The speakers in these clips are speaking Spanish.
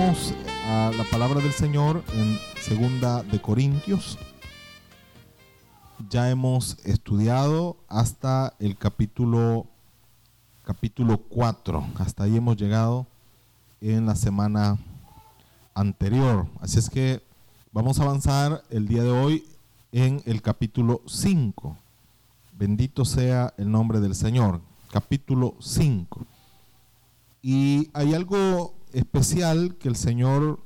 A la palabra del Señor en segunda de Corintios. Ya hemos estudiado hasta el capítulo capítulo 4. Hasta ahí hemos llegado en la semana anterior. Así es que vamos a avanzar el día de hoy en el capítulo 5. Bendito sea el nombre del Señor. Capítulo 5. Y hay algo especial que el Señor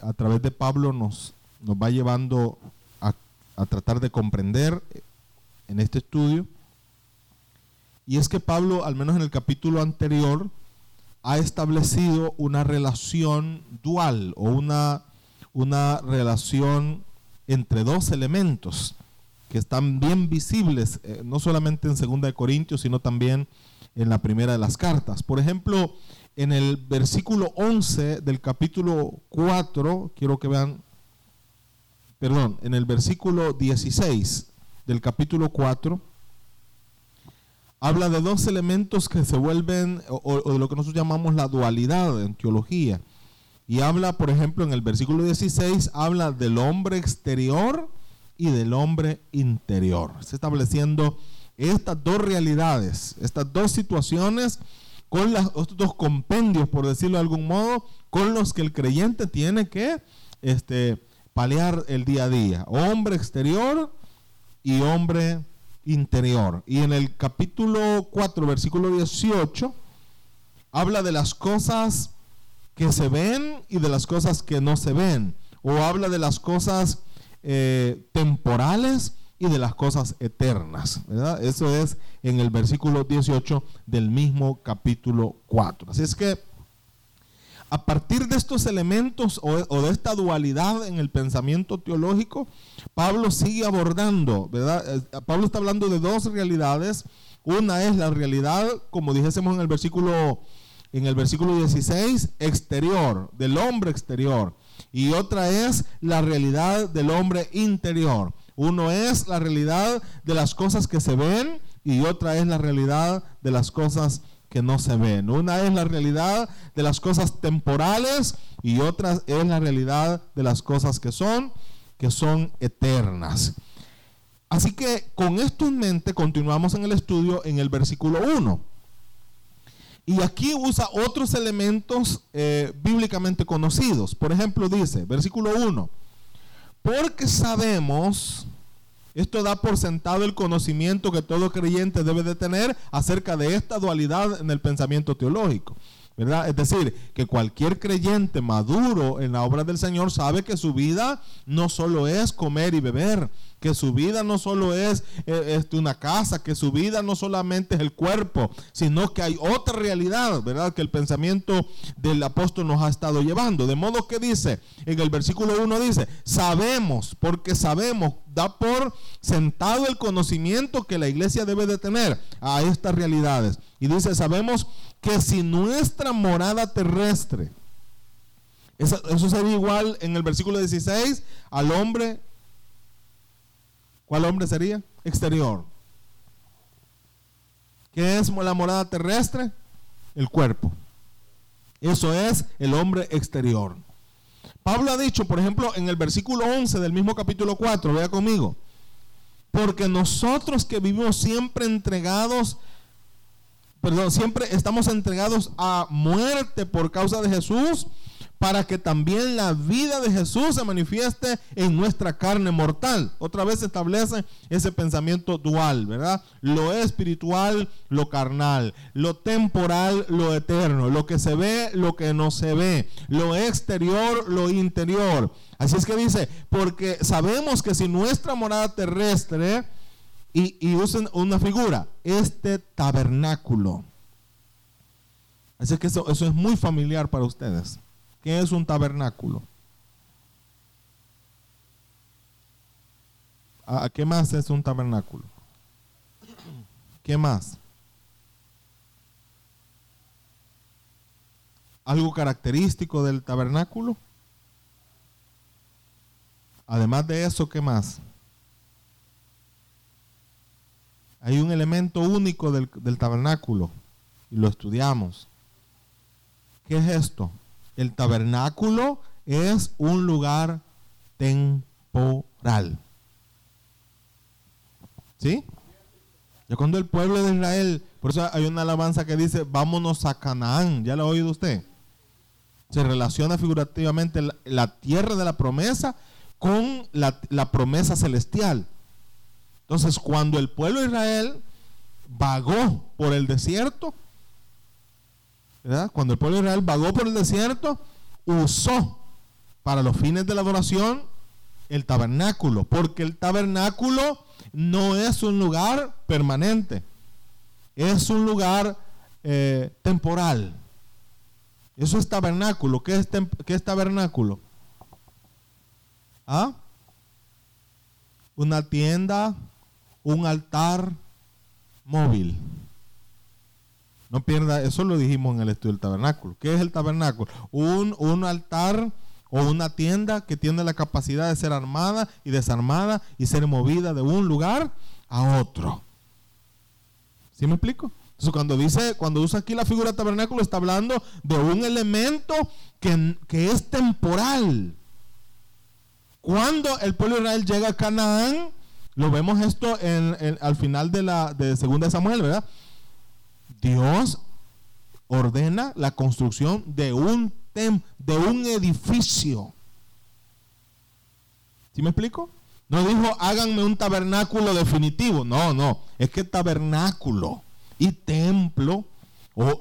a través de Pablo nos, nos va llevando a, a tratar de comprender en este estudio. Y es que Pablo, al menos en el capítulo anterior, ha establecido una relación dual o una, una relación entre dos elementos que están bien visibles, eh, no solamente en Segunda de Corintios, sino también en la primera de las cartas. Por ejemplo, en el versículo 11 del capítulo 4, quiero que vean, perdón, en el versículo 16 del capítulo 4, habla de dos elementos que se vuelven, o, de lo que nosotros llamamos la dualidad en teología. Y habla, por ejemplo, en el versículo 16, habla del hombre exterior y del hombre interior. Está estableciendo estas dos realidades, estas dos situaciones con los estos compendios, por decirlo de algún modo, con los que el creyente tiene que este, paliar el día a día. Hombre exterior y hombre interior. Y en el capítulo 4, versículo 18, habla de las cosas que se ven y de las cosas que no se ven. O habla de las cosas eh, temporales y de las cosas eternas. ¿verdad? Eso es en el versículo 18 del mismo capítulo 4. Así es que a partir de estos elementos o, o, de esta dualidad en el pensamiento teológico, Pablo sigue abordando, ¿verdad? Pablo está hablando de dos realidades. Una es la realidad, como dijésemos en el versículo en el versículo 16, exterior, del hombre exterior. Y otra es la realidad del hombre interior. Uno es la realidad de las cosas que se ven y otra es la realidad de las cosas que no se ven. Una es la realidad de las cosas temporales y otra es la realidad de las cosas que son, que son eternas. Así que con esto en mente continuamos en el estudio en el versículo 1. Y aquí usa otros elementos eh, bíblicamente conocidos. Por ejemplo, dice, versículo 1, porque sabemos, esto da por sentado el conocimiento que todo creyente debe de tener acerca de esta dualidad en el pensamiento teológico. ¿verdad? Es decir, que cualquier creyente maduro en la obra del Señor sabe que su vida no solo es comer y beber, que su vida no solo es eh, este, una casa, que su vida no solamente es el cuerpo, sino que hay otra realidad, ¿verdad? Que el pensamiento del apóstol nos ha estado llevando. De modo que dice, en el versículo 1 dice, sabemos, porque sabemos, da por sentado el conocimiento que la iglesia debe de tener a estas realidades. Y dice, sabemos que si nuestra morada terrestre, eso, eso, sería igual en el versículo 16 al hombre, ¿cuál hombre sería? Exterior. ¿Qué es la morada terrestre? El cuerpo. Eso es el hombre exterior. Pablo ha dicho, por ejemplo, en el versículo 11 del mismo capítulo 4, vea conmigo, porque nosotros que vivimos siempre entregados perdón, siempre estamos entregados a muerte por causa de Jesús, para que también la vida de Jesús se manifieste en nuestra carne mortal. Otra vez se establece ese pensamiento dual, ¿verdad? Lo espiritual, lo carnal, lo temporal, lo eterno, lo que se ve, lo que no se ve, lo exterior, lo interior. Así es que dice, porque sabemos que si nuestra morada terrestre y, y usen una figura, este tabernáculo. Así que eso, eso es muy familiar para ustedes. ¿Qué es un tabernáculo? ¿A qué más es un tabernáculo? ¿Qué más? ¿Algo característico del tabernáculo? Además de eso, ¿qué más? Hay un elemento único del, del tabernáculo y lo estudiamos. ¿Qué es esto? El tabernáculo es un lugar temporal. ¿Sí? Ya cuando el pueblo de Israel, por eso hay una alabanza que dice, vámonos a Canaán, ¿ya lo ha oído usted? Se relaciona figurativamente la, tierra de la promesa con la, la promesa celestial. Entonces, cuando el pueblo de Israel vagó por el desierto, Cuando el pueblo de Israel vagó por el desierto, usó para los fines de la adoración el tabernáculo, porque el tabernáculo no es un lugar permanente, es un lugar eh, temporal. Eso es tabernáculo. ¿Qué es, qué es tabernáculo? ¿Ah? Una tienda, un altar móvil. No pierda, eso lo dijimos en el estudio del tabernáculo. ¿Qué es el tabernáculo? Un, un altar o una tienda que tiene la capacidad de ser armada y desarmada y ser movida de un lugar a otro. ¿Sí me explico? Entonces cuando dice, cuando usa aquí la figura tabernáculo, está hablando de un elemento que, es temporal. Cuando el pueblo de Israel llega a Canaán, lo vemos esto en, al final de la de segunda Samuel, ¿verdad? Dios ordena la construcción de un de un edificio. ¿Sí me explico? No dijo háganme un tabernáculo definitivo. No, no. Es que tabernáculo y templo,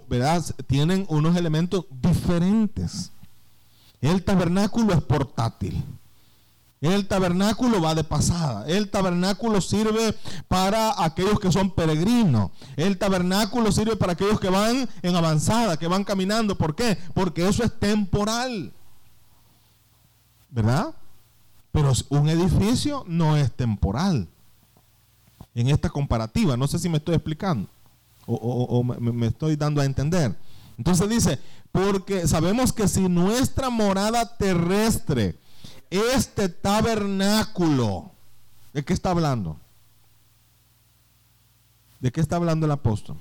¿verdad? Tienen unos elementos diferentes. El tabernáculo es portátil. El tabernáculo va de pasada. El tabernáculo sirve para aquellos que son peregrinos. El tabernáculo sirve para aquellos que van en avanzada, que van caminando. ¿Por qué? Porque eso es temporal. ¿Verdad? Pero un edificio no es temporal. En esta comparativa, no sé si me estoy explicando o, me estoy dando a entender. Entonces dice, porque sabemos que si nuestra morada terrestre este tabernáculo, ¿de qué está hablando? ¿De qué está hablando el apóstol?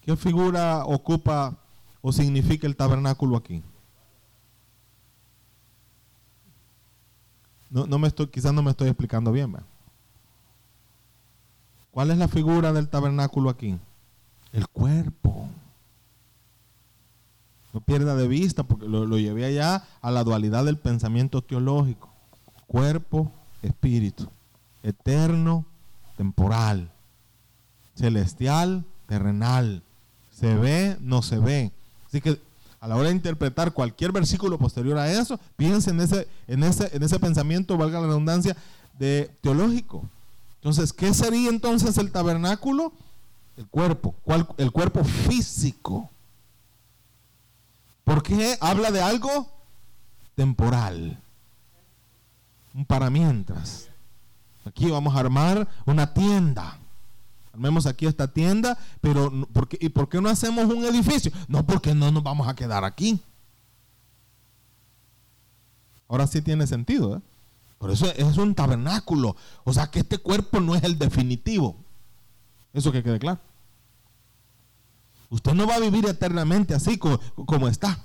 ¿Qué figura ocupa o significa el tabernáculo aquí? No, no me estoy, quizás no me estoy explicando bien. ¿Cuál es la figura del tabernáculo aquí? El cuerpo. No pierda de vista, porque lo, llevé allá a la dualidad del pensamiento teológico. Cuerpo, espíritu. Eterno, temporal. Celestial, terrenal. Se ve, no se ve. Así que a la hora de interpretar cualquier versículo posterior a eso, piense en ese, en ese, en ese pensamiento, valga la redundancia, de teológico. Entonces, ¿qué sería entonces el tabernáculo? El cuerpo. ¿Cuál? El cuerpo físico. Porque habla de algo temporal. Un para mientras. Aquí vamos a armar una tienda. Armemos aquí esta tienda, pero ¿y por qué no hacemos un edificio? No, porque no nos vamos a quedar aquí. Ahora sí tiene sentido. ¿eh? Por eso es un tabernáculo. O sea que este cuerpo no es el definitivo. Eso que quede claro. Usted no va a vivir eternamente así como, está.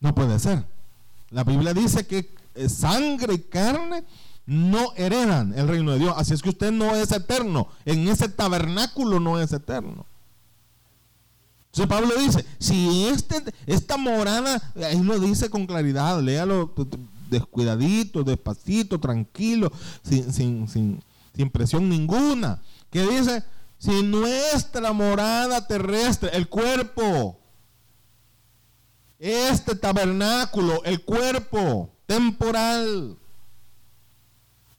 No puede ser. La Biblia dice que eh, sangre y carne no heredan el reino de Dios. Así es que usted no es eterno. En ese tabernáculo no es eterno. Entonces Pablo dice, si este, esta morada, ahí lo dice con claridad, léalo descuidadito, despacito, tranquilo, sin, sin, sin, sin presión ninguna. Que dice, si nuestra morada terrestre, el cuerpo, este tabernáculo, el cuerpo temporal,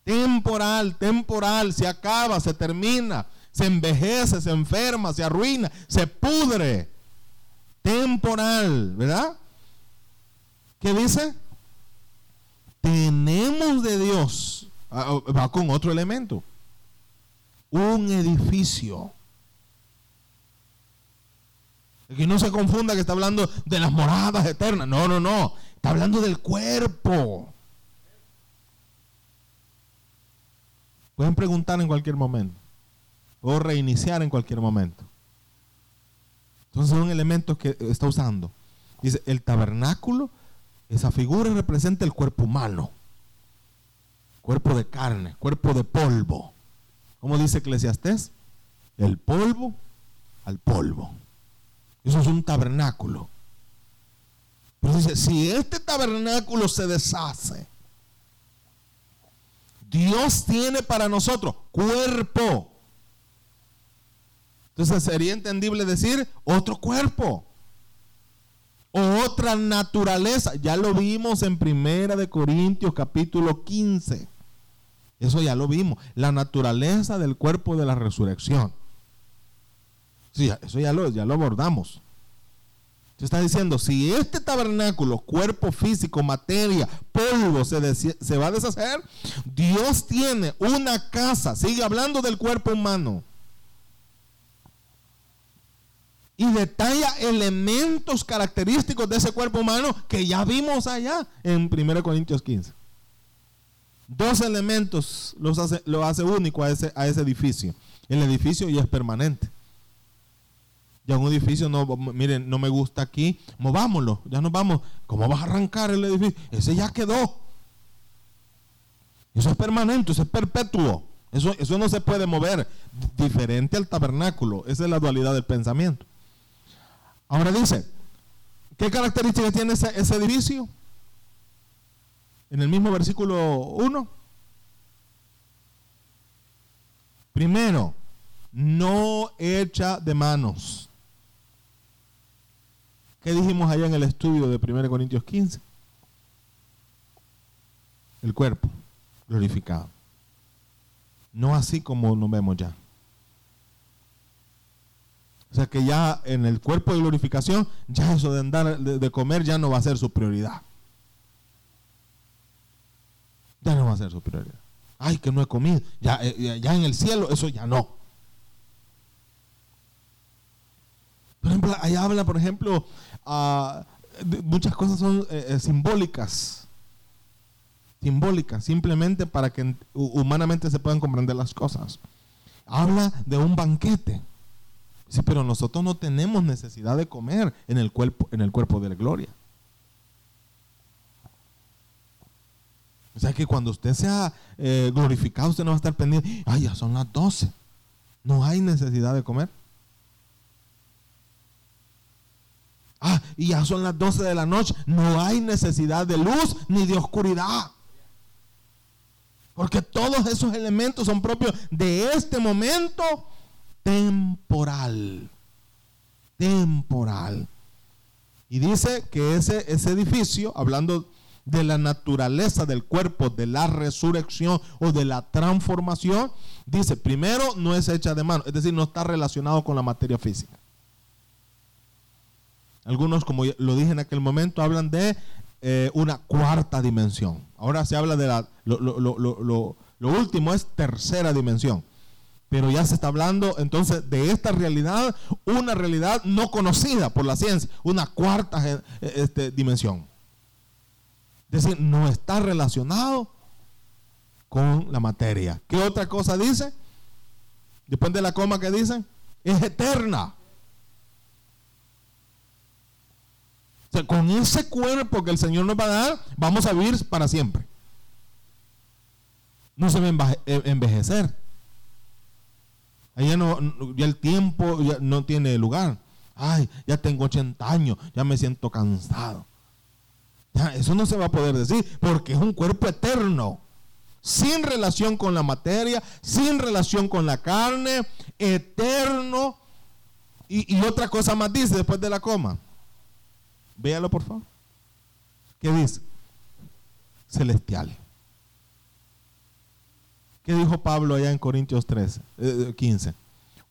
temporal, temporal, se acaba, se termina, se envejece, se enferma, se arruina, se pudre, temporal, ¿verdad? ¿Qué dice? Tenemos de Dios, ah, va con otro elemento, un edificio. Que no se confunda que está hablando de las moradas eternas. No, no, no. Está hablando del cuerpo. Pueden preguntar en cualquier momento. O reiniciar en cualquier momento. Entonces son elementos que está usando. Dice, el tabernáculo, esa figura representa el cuerpo humano. Cuerpo de carne, cuerpo de polvo. ¿Cómo dice Eclesiastés? El polvo al polvo. Eso es un tabernáculo. Pero dice, si este tabernáculo se deshace, Dios tiene para nosotros cuerpo. Entonces sería entendible decir otro cuerpo. O otra naturaleza. Ya lo vimos en Primera de Corintios capítulo 15. Eso ya lo vimos. La naturaleza del cuerpo de la resurrección. Sí, eso ya lo, ya lo abordamos. Se está diciendo, si este tabernáculo, cuerpo físico, materia, polvo, se, se va a deshacer, Dios tiene una casa, sigue hablando del cuerpo humano, y detalla elementos característicos de ese cuerpo humano que ya vimos allá en 1 Corintios 15. Dos elementos los hace, lo hace único a ese, a ese edificio. El edificio ya es permanente. Ya un edificio, no, miren, no me gusta aquí, movámoslo, ya nos vamos. ¿Cómo vas a arrancar el edificio? Ese ya quedó. Eso es permanente, eso es perpetuo. Eso, eso no se puede mover. Diferente al tabernáculo. Esa es la dualidad del pensamiento. Ahora dice, ¿qué características tiene ese, ese edificio? En el mismo versículo 1. Primero, no echa de manos. ¿Qué dijimos allá en el estudio de 1 Corintios 15? El cuerpo glorificado. No así como nos vemos ya. O sea que ya en el cuerpo de glorificación, ya eso de andar de comer ya no va a ser su prioridad ya no va a ser su prioridad. Ay, que no he comido. Ya, eh, ya, en el cielo, eso ya no. Por ejemplo, ahí habla, por ejemplo, ah, muchas cosas son eh, eh, simbólicas. Simbólicas, simplemente para que humanamente se puedan comprender las cosas. Habla de un banquete. Sí, pero nosotros no tenemos necesidad de comer en el cuerpo, en el cuerpo de la gloria. O sea que cuando usted sea eh, glorificado, usted no va a estar pendiente. Ay, ya son las 12. No hay necesidad de comer. Ah, y ya son las 12 de la noche. No hay necesidad de luz ni de oscuridad. Porque todos esos elementos son propios de este momento temporal. Temporal. Y dice que ese, ese edificio, hablando de la naturaleza del cuerpo, de la resurrección o de la transformación, dice, primero no es hecha de mano, es decir, no está relacionado con la materia física. Algunos, como lo dije en aquel momento, hablan de eh, una cuarta dimensión. Ahora se habla de la, lo, lo último es tercera dimensión. Pero ya se está hablando entonces de esta realidad, una realidad no conocida por la ciencia, una cuarta eh, este, dimensión. Es decir, no está relacionado con la materia. ¿Qué otra cosa dice? Después de la coma que dice, es eterna. O sea, con ese cuerpo que el Señor nos va a dar, vamos a vivir para siempre. No se va a eh, envejecer. Allá no, ya el tiempo ya no tiene lugar. Ay, ya tengo 80 años, ya me siento cansado eso no se va a poder decir porque es un cuerpo eterno, sin relación con la materia, sin relación con la carne, eterno. Y, otra cosa más dice después de la coma. Véalo por favor. ¿Qué dice? Celestial. ¿Qué dijo Pablo allá en Corintios 13, 15? Eh,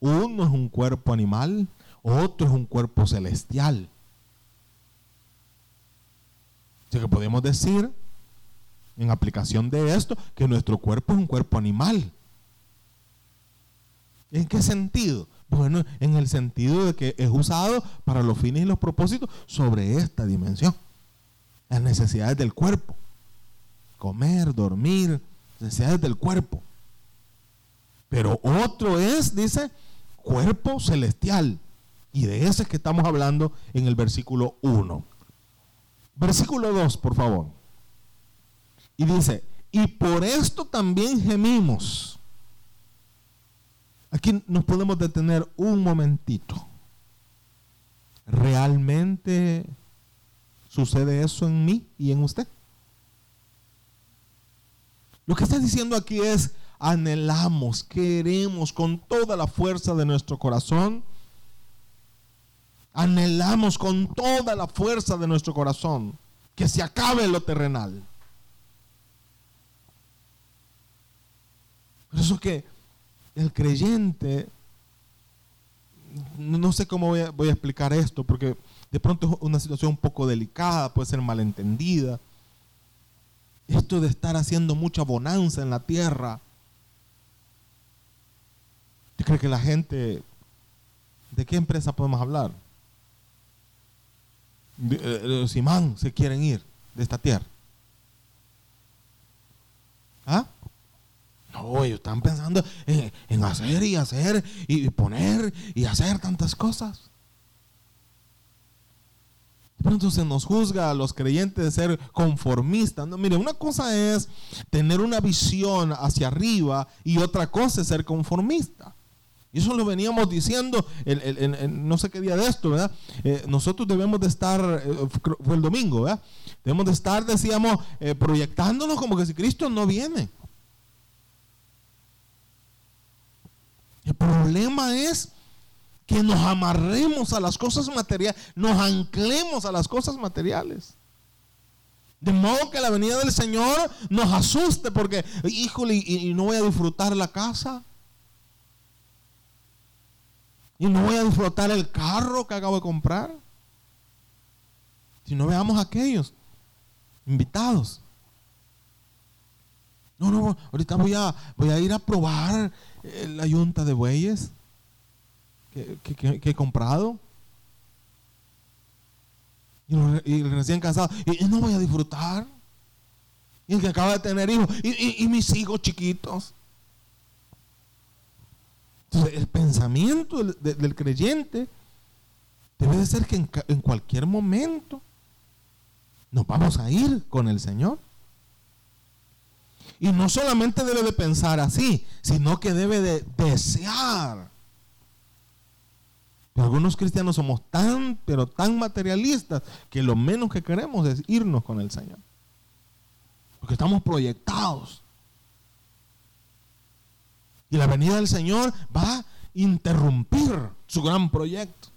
Uno es un cuerpo animal, otro es un cuerpo celestial que podemos decir, en aplicación de esto, que nuestro cuerpo es un cuerpo animal. ¿En qué sentido? Bueno, en el sentido de que es usado para los fines y los propósitos sobre esta dimensión. Las necesidades del cuerpo. Comer, dormir, necesidades del cuerpo. Pero otro es, dice, cuerpo celestial. Y de ese es que estamos hablando en el versículo 1. Versículo 2, por favor. Y dice, y por esto también gemimos. Aquí nos podemos detener un momentito. ¿Realmente sucede eso en mí y en usted? Lo que está diciendo aquí es, anhelamos, queremos con toda la fuerza de nuestro corazón, anhelamos con toda la fuerza de nuestro corazón que se acabe lo terrenal. Por eso que el creyente, no sé cómo voy a, explicar esto, porque de pronto es una situación un poco delicada, puede ser malentendida. Esto de estar haciendo mucha bonanza en la tierra. ¿Usted cree que la gente, de qué empresa podemos hablar? Eh, los imán se quieren ir de esta tierra. ¿Ah? No, ellos están pensando en, hacer y hacer y poner y hacer tantas cosas pronto se nos juzga a los creyentes de ser conformistas. No, mire, una cosa es tener una visión hacia arriba y otra cosa es ser conformista. Y eso lo veníamos diciendo en, no sé qué día de esto, ¿verdad? Eh, nosotros debemos de estar, eh, fue el domingo, ¿verdad? Debemos de estar, decíamos, eh, proyectándonos como que si Cristo no viene. El problema es que nos amarremos a las cosas materiales, nos anclemos a las cosas materiales. De modo que la venida del Señor nos asuste porque, híjole, y, no voy a disfrutar la casa. Y no voy a disfrutar el carro que acabo de comprar. Si no veamos a aquellos invitados. No, no, ahorita voy a, voy a ir a probar eh, la yunta de bueyes que, he comprado. Y, recién casado, y, no voy a disfrutar. Y el que acaba de tener hijos, y, mis hijos chiquitos. El pensamiento del, creyente debe de ser que en, en, cualquier momento nos vamos a ir con el Señor. Y no solamente debe de pensar así, sino que debe de desear algunos cristianos somos tan, pero tan materialistas que lo menos que queremos es irnos con el Señor. Porque estamos proyectados. Y la venida del Señor va a interrumpir su gran proyecto.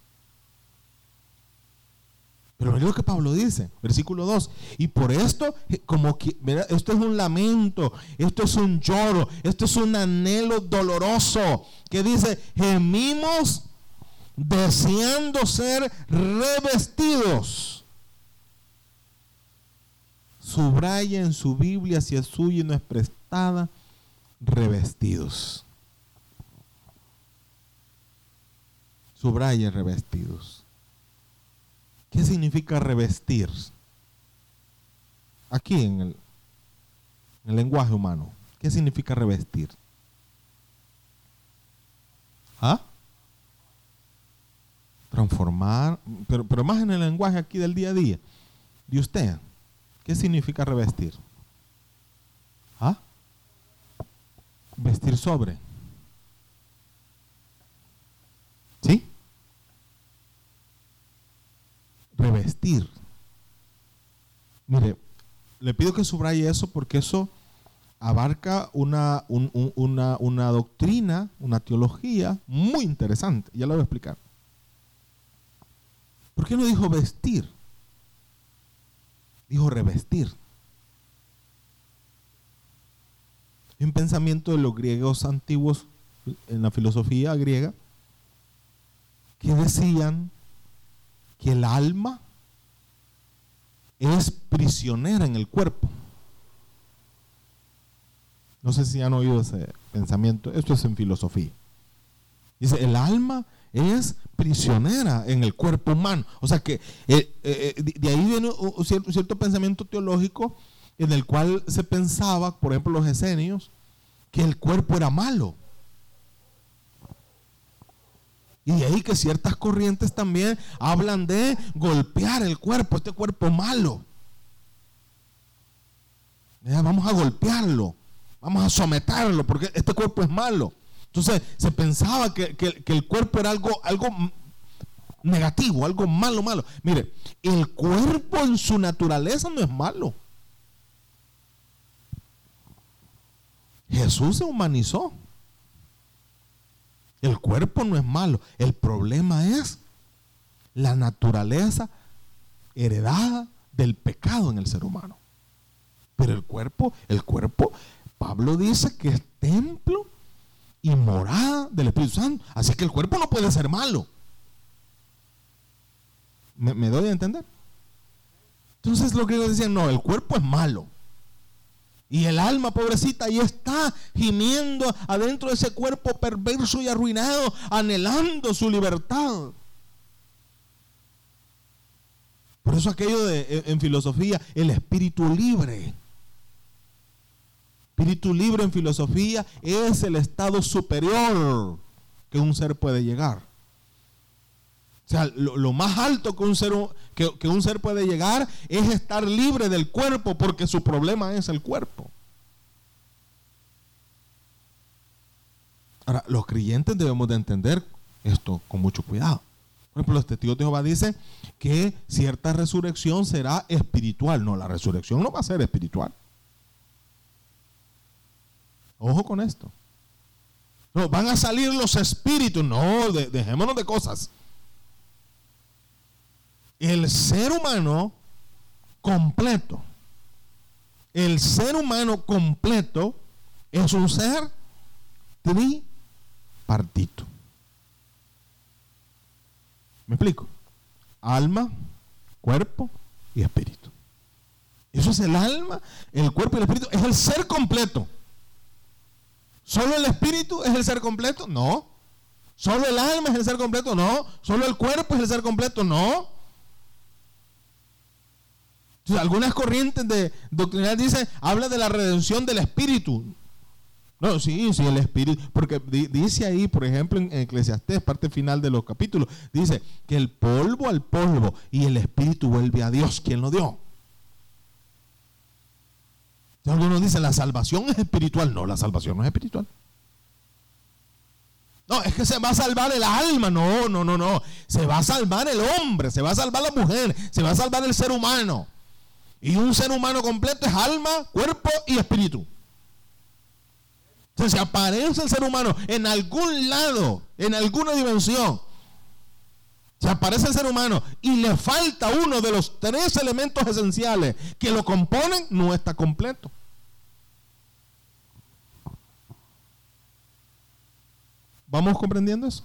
Pero es lo que Pablo dice, versículo 2. Y por esto, como que, esto es un lamento, esto es un lloro, esto es un anhelo doloroso. Que dice, gemimos deseando ser revestidos. Subraya en su Biblia, si es suya y no es prestada, revestidos. Subraya revestidos. ¿Qué significa revestir? Aquí en el, en el lenguaje humano. ¿Qué significa revestir? ¿Ah? transformar, pero, pero más en el lenguaje aquí del día a día, de usted, ¿qué significa revestir? ¿Ah? Vestir sobre. ¿Sí? Revestir. Mire, le pido que subraye eso porque eso abarca una, una, una doctrina, una teología muy interesante. Ya lo voy a explicar. ¿Por qué no dijo vestir? Dijo revestir. Un pensamiento de los griegos antiguos en la filosofía griega que decían que el alma es prisionera en el cuerpo. No sé si han oído ese pensamiento. Esto es en filosofía. Dice, el alma es prisionera en el cuerpo humano. O sea que eh, eh, eh, de ahí viene un cierto, pensamiento teológico en el cual se pensaba, por ejemplo, los esenios, que el cuerpo era malo. Y de ahí que ciertas corrientes también hablan de golpear el cuerpo, este cuerpo malo. Vamos a golpearlo, vamos a someterlo, porque este cuerpo es malo. Entonces se pensaba que, el cuerpo era algo, algo negativo, algo malo, malo. Mire, el cuerpo en su naturaleza no es malo. Jesús se humanizó. El cuerpo no es malo. El problema es la naturaleza heredada del pecado en el ser humano. Pero el cuerpo, el cuerpo, Pablo dice que es templo y morada del Espíritu Santo. Así que el cuerpo no puede ser malo. ¿Me, doy a entender? Entonces lo que ellos decían, no, el cuerpo es malo. Y el alma, pobrecita, ahí está gimiendo adentro de ese cuerpo perverso y arruinado, anhelando su libertad. Por eso aquello de, en filosofía, el espíritu libre. Espíritu libre en filosofía es el estado superior que un ser puede llegar. O sea, lo, más alto que un, ser, que un ser puede llegar es estar libre del cuerpo porque su problema es el cuerpo. Ahora, los creyentes debemos de entender esto con mucho cuidado. Por ejemplo, los testigos de Jehová dicen que cierta resurrección será espiritual. No, la resurrección no va a ser espiritual. Ojo con esto. No, van a salir los espíritus. No, dejémonos de cosas. El ser humano completo, el ser humano completo es un ser tripartito. ¿Me explico? Alma, cuerpo y espíritu. Eso es el alma, el cuerpo y el espíritu. Es el ser completo. ¿Solo el espíritu es el ser completo? No. ¿Solo el alma es el ser completo? No. ¿Solo el cuerpo es el ser completo? No. Algunas corrientes de doctrinal dicen, habla de la redención del espíritu. No, sí, sí, el espíritu, porque dice ahí, por ejemplo, en Eclesiastés, parte final de los capítulos, dice que el polvo al polvo y el espíritu vuelve a Dios, quien lo dio. Algunos dicen, la salvación es espiritual. No, la salvación no es espiritual. No, es que se va a salvar el alma. No, no, no, no. Se va a salvar el hombre, se va a salvar la mujer, se va a salvar el ser humano. Y un ser humano completo es alma, cuerpo y espíritu. Entonces, aparece el ser humano en algún lado, en alguna dimensión, si aparece el ser humano y le falta uno de los tres elementos esenciales que lo componen, no está completo. ¿Vamos comprendiendo eso?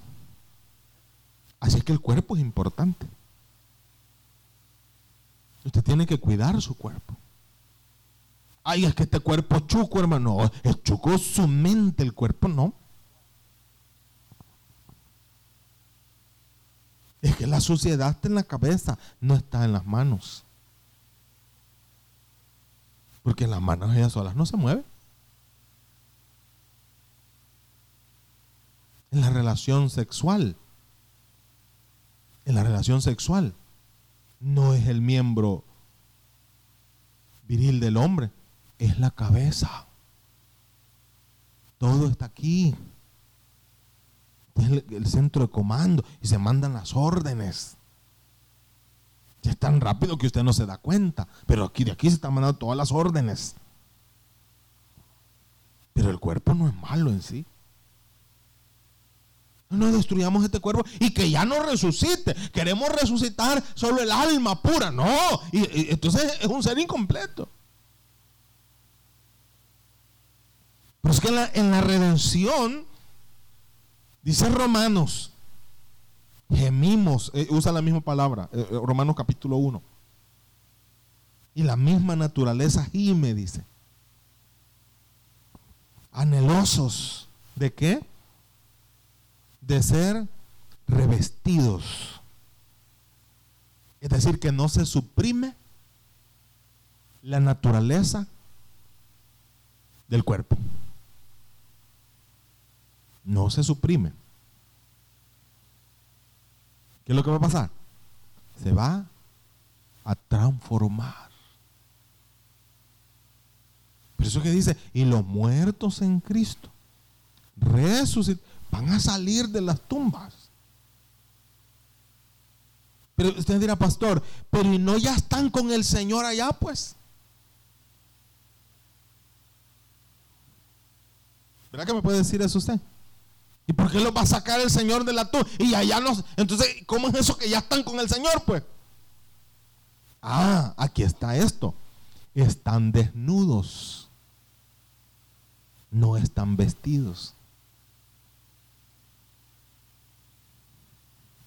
Así es que el cuerpo es importante. Usted tiene que cuidar su cuerpo. Ay, es que este cuerpo chuco, hermano. No, es chuco su mente, el cuerpo no. Es que la suciedad está en la cabeza, no está en las manos. Porque las manos ellas solas no se mueven. En la relación sexual. En la relación sexual. No es el miembro viril del hombre, es la cabeza. Todo está aquí es el, centro de comando y se mandan las órdenes. es tan rápido que usted no se da cuenta, pero aquí de aquí se están mandando todas las órdenes. Pero el cuerpo no es malo en sí. No destruyamos este cuerpo y que ya no resucite. Queremos resucitar solo el alma pura. No. Y, entonces es un ser incompleto. Pero es que en la, en la redención Dice Romanos, gemimos, eh, usa la misma palabra, eh, eh, Romanos capítulo 1. Y la misma naturaleza gime, dice. Anhelosos. ¿De qué? De ser revestidos. Es decir, que no se suprime la naturaleza del cuerpo no se suprime. ¿qué es lo que va a pasar? Se va a transformar. Por eso que dice, y los muertos en Cristo resucitan, van a salir de las tumbas. Pero usted dirá, pastor, pero ¿y no ya están con el Señor allá, pues? ¿Verdad que me puede decir eso usted? ¿Y por qué los va a sacar el Señor de la tumba? Y allá no. Entonces, ¿cómo es eso que ya están con el Señor, pues? Ah, aquí está esto. Están desnudos. No están vestidos.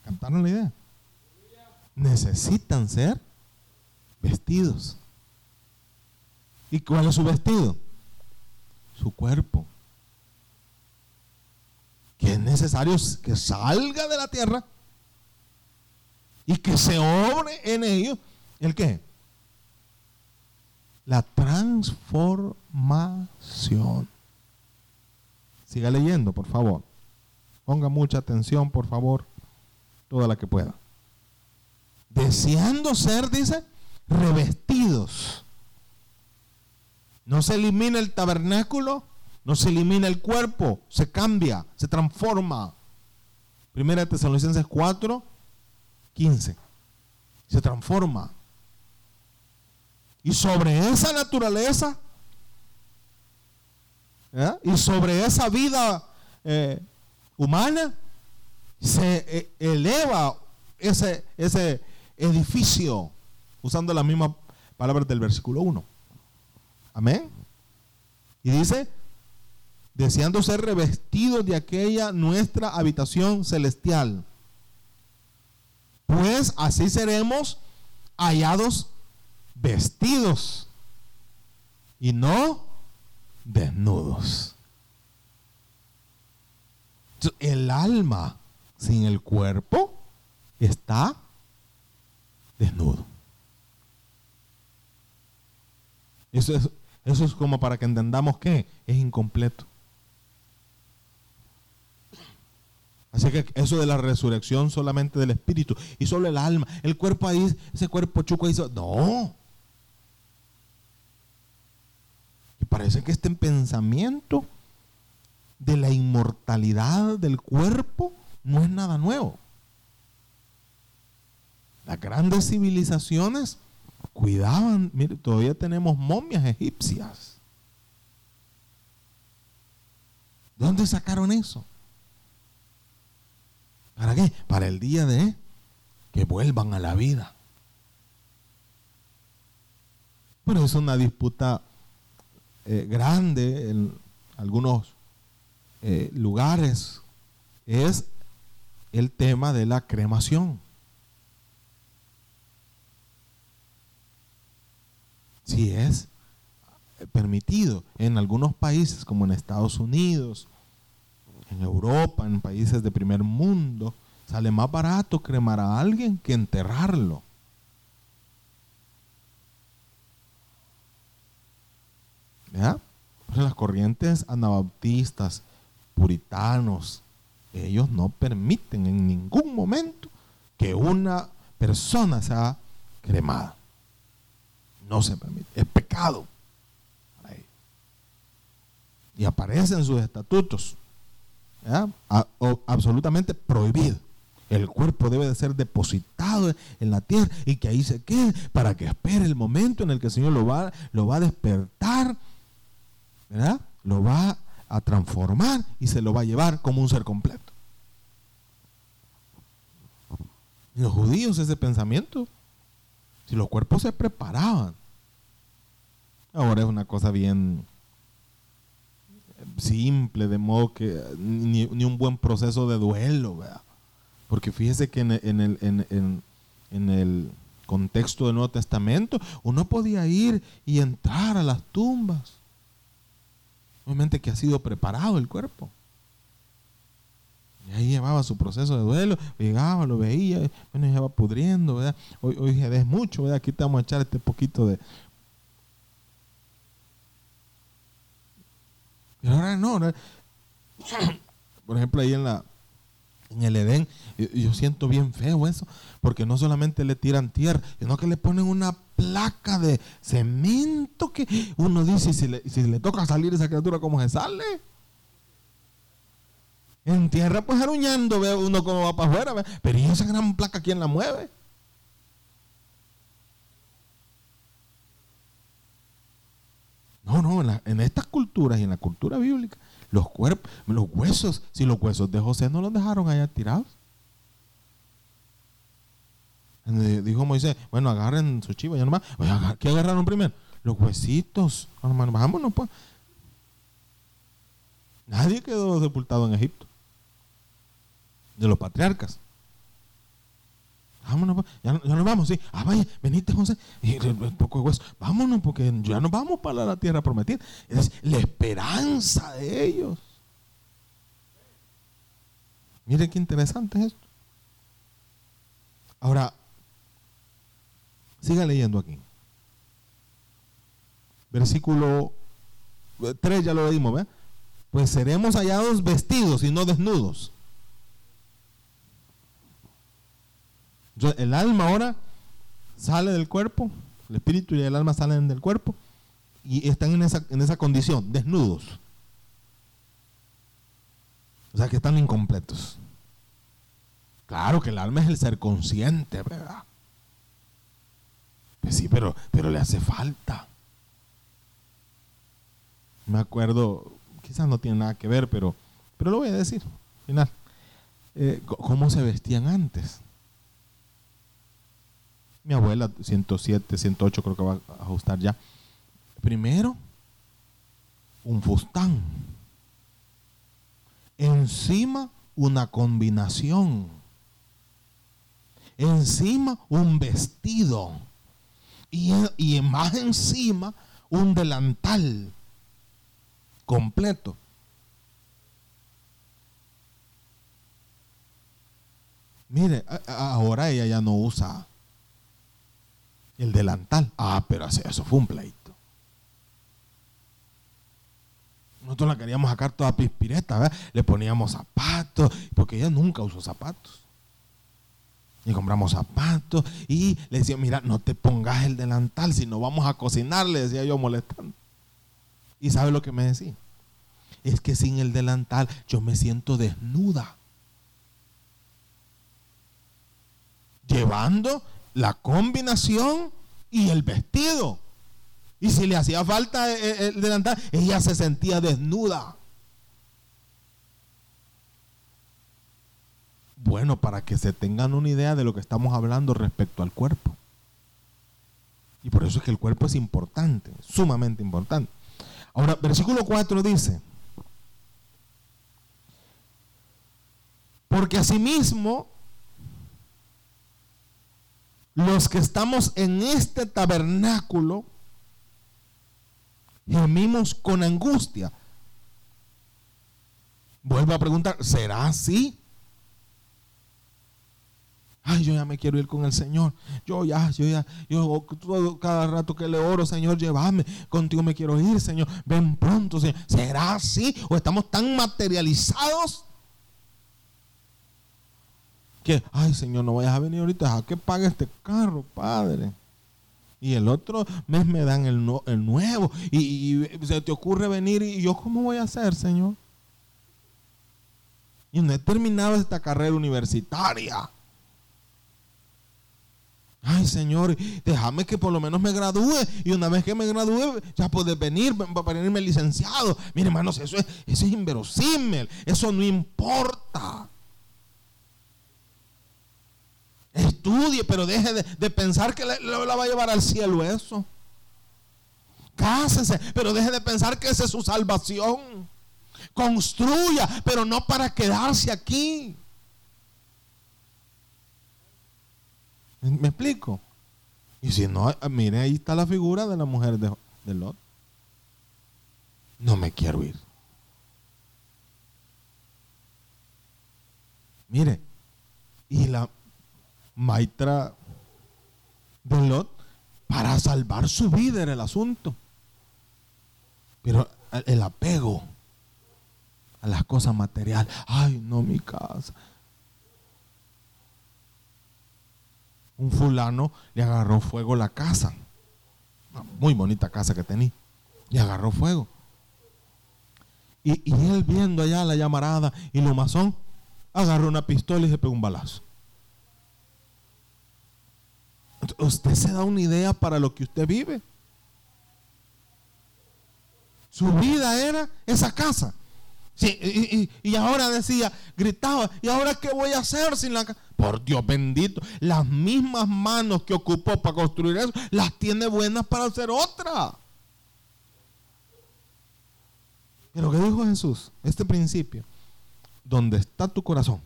¿Cantaron la idea? Necesitan ser vestidos. ¿Y cuál es su vestido? Su cuerpo. Que es necesario que salga de la tierra y que se obre en ellos ¿El qué? La transformación. Siga leyendo, por favor. Ponga mucha atención, por favor, toda la que pueda. Deseando ser, dice, revestidos. No se elimina el tabernáculo, no se elimina el cuerpo, se cambia, se transforma. Primera Tesalonicenses 4, 15. Se transforma. Y sobre esa naturaleza y sobre esa vida eh, humana se eh, eleva ese, ese edificio, usando la misma palabra del versículo 1. Amén. Y dice, deseando ser revestidos de aquella nuestra habitación celestial. Pues así seremos hallados vestidos y no desnudos. El alma sin el cuerpo está desnudo. Eso es, eso es como para que entendamos que es incompleto. Así que eso de la resurrección solamente del espíritu y solo el alma, el cuerpo ahí, ese cuerpo chuco ahí, no. parece que este pensamiento de la inmortalidad del cuerpo no es nada nuevo. Las grandes civilizaciones cuidaban, mire, todavía tenemos momias egipcias. ¿De dónde sacaron eso? ¿Para qué? Para el día de que vuelvan a la vida. Pero es una disputa eh, grande en algunos eh, lugares es el tema de la cremación. Si es permitido en algunos países como en Estados Unidos, en Europa, en países de primer mundo, sale más barato cremar a alguien que enterrarlo. las corrientes anabautistas, puritanos, ellos no permiten en ningún momento que una persona sea cremada. No se permite. Es pecado. Y aparece en sus estatutos. absolutamente prohibido. El cuerpo debe de ser depositado en la tierra y que ahí se quede para que espere el momento en el que el Señor lo va, lo va a despertar ¿verdad? Lo va a transformar y se lo va a llevar como un ser completo. los judíos ese pensamiento, si los cuerpos se preparaban, ahora es una cosa bien simple, de modo que ni, un buen proceso de duelo, ¿verdad? Porque fíjese que en, el, en el contexto del Nuevo Testamento, uno podía ir y entrar a las tumbas Obviamente que ha sido preparado el cuerpo. Y ahí llevaba su proceso de duelo, llegaba, lo veía, bueno, se va pudriendo, ¿verdad? Hoy, hoy es mucho, ¿verdad? Aquí te vamos a echar este poquito de... Pero ahora no, Por ejemplo, ahí en la, En el Edén, yo, siento bien feo eso, porque no solamente le tiran tierra, sino que le ponen una placa de cemento que uno dice, si le, toca salir esa criatura, ¿cómo se sale? En tierra, pues aruñando, ve uno cómo va para afuera, pero ¿y esa gran placa quién la mueve? No, no, en estas culturas y en la cultura bíblica, los cuerpos, los huesos, si los huesos de José no los dejaron allá tirados. Dijo Moisés, bueno, agarren su chiva, ya nomás. ¿Qué agarraron primero? Los huesitos. Hermano, vámonos pues. Nadie quedó sepultado en Egipto. De los patriarcas. Vámonos, ya, ya nos vamos, sí. Ah, vaya, venite, José. Y, eh, un poco de hueso. Vámonos, porque ya nos vamos para la tierra prometida. Es la esperanza de ellos. Miren qué interesante es esto. Ahora, siga leyendo aquí. Versículo 3 ya lo leímos, ¿ve? Pues seremos hallados vestidos y no desnudos. Entonces, el alma ahora sale del cuerpo, el espíritu y el alma salen del cuerpo y están en esa, en esa condición, desnudos. O sea que están incompletos. Claro que el alma es el ser consciente, ¿verdad? Pues sí, pero, pero le hace falta. Me acuerdo, quizás no tiene nada que ver, pero, pero lo voy a decir. al Final, Eh, ¿cómo se vestían antes? Mi abuela, 107, 108, creo que va a ajustar ya. Primero, un fustán. Encima, una combinación. Encima, un vestido. Y, y más encima, un delantal completo. Mire, ahora ella ya no usa el delantal. Ah, pero eso fue un pleito. Nosotros la queríamos sacar toda pispireta, ¿verdad? Le poníamos zapatos, porque ella nunca usó zapatos. Y compramos zapatos y le decía, mira, no te pongas el delantal, si no vamos a cocinar, le decía yo molestando. ¿Y sabe lo que me decía? Es que sin el delantal yo me siento desnuda. Llevando la combinación y el vestido. Y si le hacía falta el, el delantal, ella se sentía desnuda. Bueno, para que se tengan una idea de lo que estamos hablando respecto al cuerpo. Y por eso es que el cuerpo es importante, sumamente importante. Ahora, versículo 4 dice, porque asimismo los que estamos en este tabernáculo gemimos con angustia. Vuelvo a preguntar, ¿será así? Ay, yo ya me quiero ir con el Señor. Yo ya, yo ya, yo todo, cada rato que le oro, Señor, llévame. Contigo me quiero ir, Señor. Ven pronto, Señor. ¿Será así? ¿O estamos tan materializados? Que, ay, Señor, no vayas a venir ahorita. ¿A qué pague este carro, Padre? Y el otro mes me dan el, no- el nuevo. Y, se te ocurre venir. ¿Y yo cómo voy a hacer, Señor? Y no he terminado esta carrera universitaria. Ay, Señor, déjame que por lo menos me gradúe. Y una vez que me gradúe, ya puedes venir pa- para venirme licenciado. Mire, hermanos, eso es, eso es inverosímil. Eso no importa. Estudie, pero deje de, de pensar que la va a llevar al cielo eso. Cásese, pero deje de pensar que esa es su salvación. Construya, pero no para quedarse aquí. ¿Me explico? Y si no, eh, mire, ahí está la figura de la mujer de, de Lot. No me quiero ir. Mire, y la maitra de Lot para salvar su vida en el asunto. Pero el apego a las cosas materiales. Ay, no, mi casa. Un fulano le agarró fuego la casa. Muy bonita casa que tenía. Le agarró fuego. Y, y él viendo allá la llamarada y lo masón, agarró una pistola y se pegó un balazo. Usted se da una idea para lo que usted vive. Su vida era esa casa. Sí, y, ahora decía, gritaba, ¿y ahora qué voy a hacer sin la casa? Por Dios bendito, las mismas manos que ocupó para construir eso, las tiene buenas para hacer otra. Pero ¿qué dijo Jesús? Este principio, donde está tu corazón,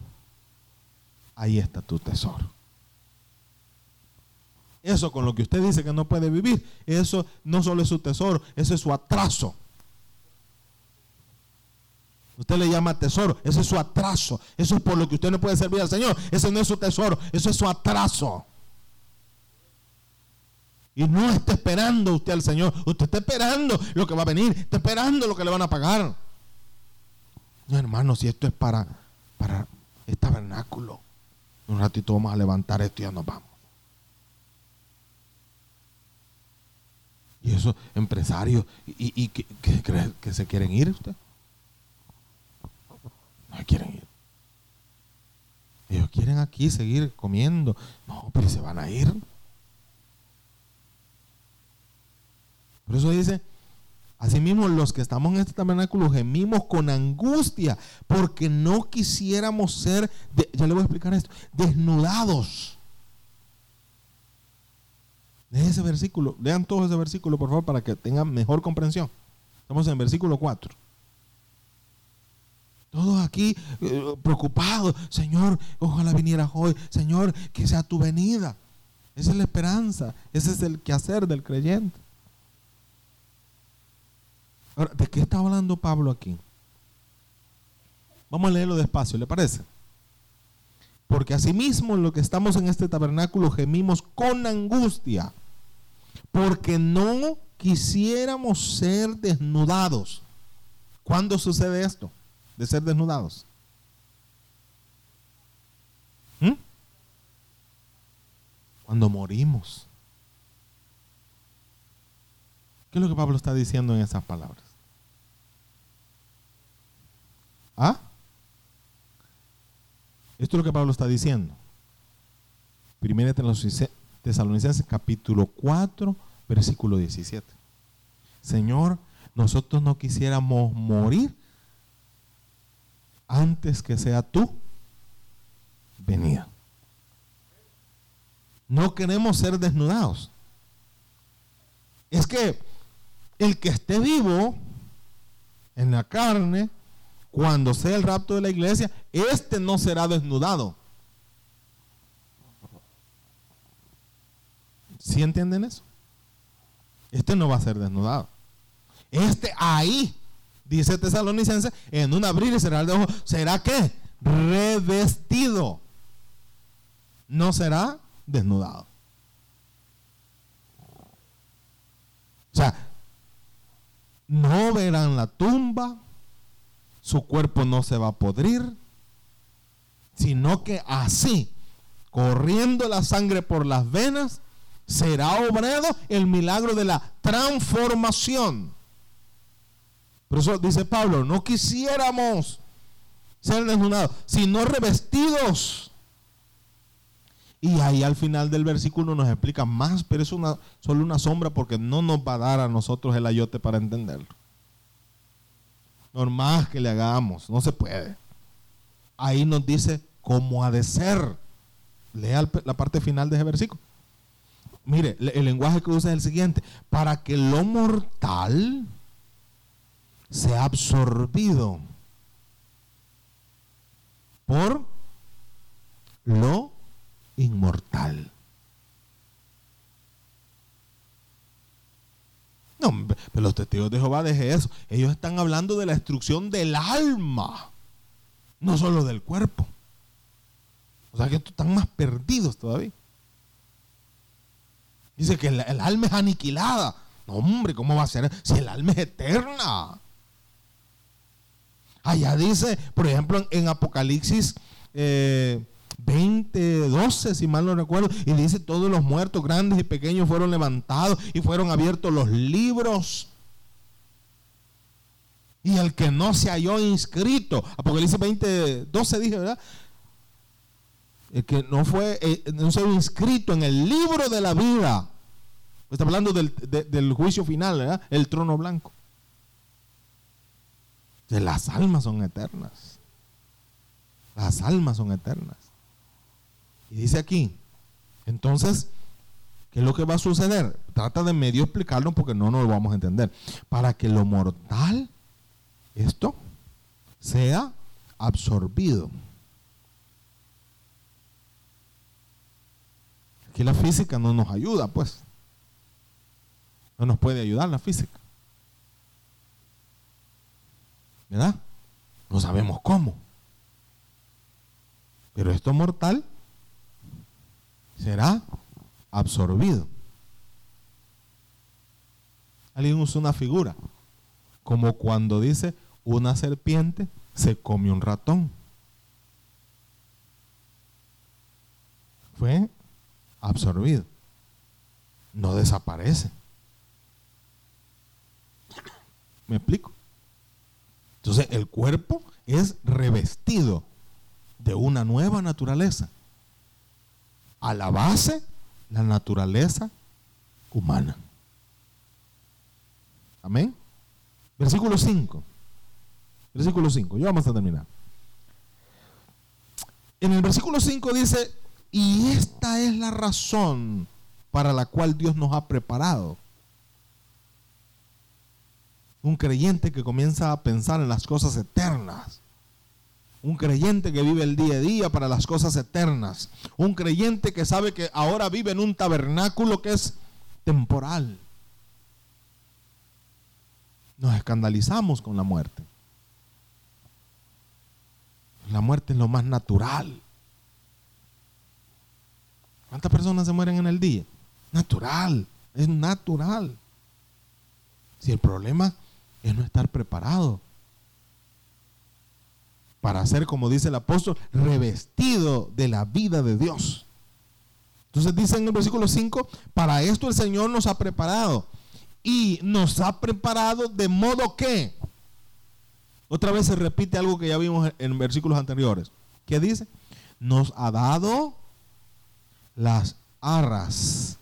ahí está tu tesoro. Eso con lo que usted dice que no puede vivir, eso no solo es su tesoro, eso es su atraso. Usted le llama tesoro, eso es su atraso. Eso es por lo que usted no puede servir al Señor. Ese no es su tesoro, eso es su atraso. Y no está esperando usted al Señor. Usted está esperando lo que va a venir. Está esperando lo que le van a pagar. No, hermano, si esto es para, para el tabernáculo. Un ratito vamos a levantar esto y ya nos vamos. Y esos empresarios, ¿y, que, que se quieren ir usted? No quieren ir. Ellos quieren aquí seguir comiendo. No, pero se van a ir. Por eso dice, asimismo los que estamos en este tabernáculo gemimos con angustia porque no quisiéramos ser, ya le voy a explicar esto, desnudados. Ese versículo, lean todo ese versículo por favor para que tengan mejor comprensión. Estamos en versículo 4. Todos aquí eh, preocupados. Señor, ojalá vinieras hoy. Señor, que sea tu venida. Esa es la esperanza. Ese es el quehacer del creyente. Ahora, ¿de qué está hablando Pablo aquí? Vamos a leerlo despacio, ¿le parece? Porque asimismo lo que estamos en este tabernáculo gemimos con angustia. Porque no quisiéramos ser desnudados. ¿Cuándo sucede esto? de ser desnudados? ¿Mm? Cuando morimos. ¿Qué es lo que Pablo está diciendo en esas palabras? ¿Ah? Esto es lo que Pablo está diciendo. Primera Tesalonicenses capítulo 4, versículo 17. Señor, nosotros no quisiéramos morir antes que sea tú venida. No queremos ser desnudados. Es que el que esté vivo en la carne, cuando sea el rapto de la iglesia, este no será desnudado. ¿Sí entienden eso? Este no va a ser desnudado. Este ahí dice Tesalonicense, en un abrir y cerrar de ojos, ¿será que Revestido. No será desnudado. O sea, no verán la tumba, su cuerpo no se va a podrir, sino que así, corriendo la sangre por las venas, será obrado el milagro de la transformación por eso dice Pablo, no quisiéramos ser desnudados, sino revestidos. Y ahí al final del versículo nos explica más, pero es una, solo una sombra porque no nos va a dar a nosotros el ayote para entenderlo. Normal que le hagamos, no se puede. Ahí nos dice cómo ha de ser. Lea la parte final de ese versículo. Mire, el lenguaje que usa es el siguiente: para que lo mortal se ha absorbido por lo inmortal. No, pero los testigos de Jehová deje eso. Ellos están hablando de la destrucción del alma, no solo del cuerpo. O sea que están más perdidos todavía. Dice que el, alma es aniquilada. No, hombre, ¿cómo va a ser si el alma es eterna? Allá dice, por ejemplo, en, Apocalipsis 20, 12, si mal no recuerdo, y dice todos los muertos grandes y pequeños fueron levantados y fueron abiertos los libros. Y el que no se halló inscrito, Apocalipsis 20, 12 dije, ¿verdad? El que no fue, eh, no se inscrito en el libro de la vida. Está hablando del, del juicio final, ¿verdad? El trono blanco. Las almas son eternas. Las almas son eternas. Y dice aquí, entonces, ¿qué es lo que va a suceder? Trata de medio explicarlo porque no nos lo vamos a entender. Para que lo mortal, esto, sea absorbido. Aquí la física no nos ayuda, pues. No nos puede ayudar la física. ¿Verdad? No sabemos cómo. Pero esto mortal será absorbido. Alguien usa una figura, como cuando dice una serpiente se come un ratón. Fue absorbido. No desaparece. ¿Me explico? Entonces el cuerpo es revestido de una nueva naturaleza a la base la naturaleza humana. Amén. Versículo 5. Versículo 5. Ya vamos a terminar. En el versículo 5 dice, y esta es la razón para la cual Dios nos ha preparado. Un creyente que comienza a pensar en las cosas eternas un creyente que vive el día a día para las cosas eternas. Un creyente que sabe que ahora vive en un tabernáculo que es temporal. Nos escandalizamos con la muerte. La muerte es lo más natural. ¿Cuántas personas se mueren en el día? Natural, es natural. Si el problema es no estar preparado para ser, como dice el apóstol, revestido de la vida de Dios. Entonces dice en el versículo 5, para esto el Señor nos ha preparado. Y nos ha preparado de modo que, otra vez se repite algo que ya vimos en versículos anteriores. ¿Qué dice? Nos ha dado las arras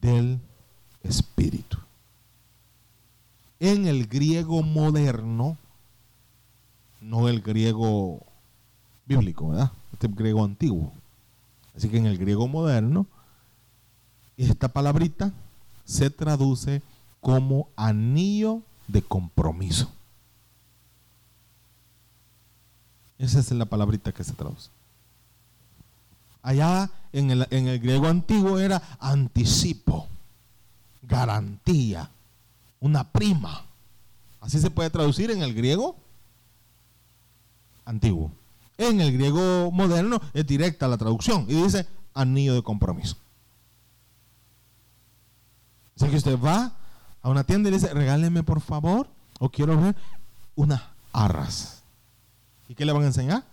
del Espíritu. En el griego moderno, no el griego bíblico, ¿verdad? Este griego antiguo. Así que en el griego moderno, esta palabrita se traduce como anillo de compromiso. Esa es la palabrita que se traduce. Allá en el, en el griego antiguo era anticipo, garantía, una prima. Así se puede traducir en el griego antiguo. En el griego moderno es directa la traducción y dice anillo de compromiso. Así que usted va a una tienda y dice, regáleme por favor, o quiero ver unas arras. ¿Y qué le van a enseñar?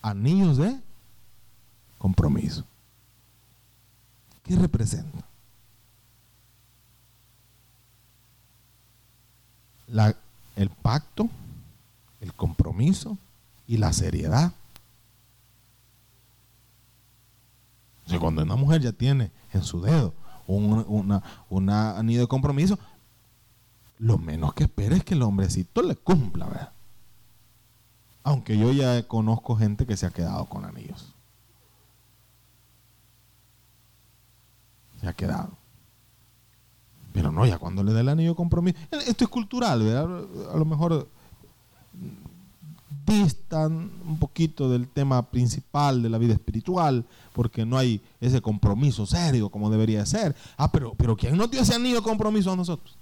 Anillos de compromiso. ¿Qué representa? La, el pacto, el compromiso, y la seriedad. Cuando una mujer ya tiene en su dedo un una, anillo de compromiso, lo menos que espera es que el hombrecito le cumpla, ¿verdad? Aunque yo ya conozco gente que se ha quedado con anillos. Se ha quedado. Pero no, ya cuando le dé el anillo de compromiso. Esto es cultural, ¿verdad? A lo mejor distan un poquito del tema principal de la vida espiritual, porque no hay ese compromiso serio como debería ser. Ah, pero, pero ¿quién nos dio ese anillo de compromiso a nosotros?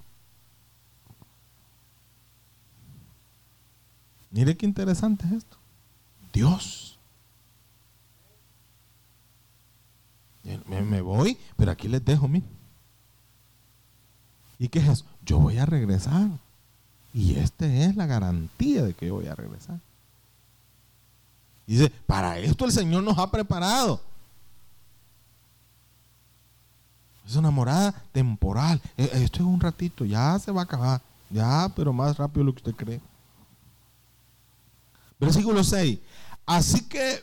Mire qué interesante es esto. Dios. Me, voy, pero aquí les dejo mí. ¿Y qué es eso? Yo voy a regresar. Y esta es la garantía de que yo voy a regresar. Y dice, para esto el Señor nos ha preparado. Es una morada temporal. E, esto es un ratito, ya se va a acabar. Ya, pero más rápido de lo que usted cree. Versículo 6. Así que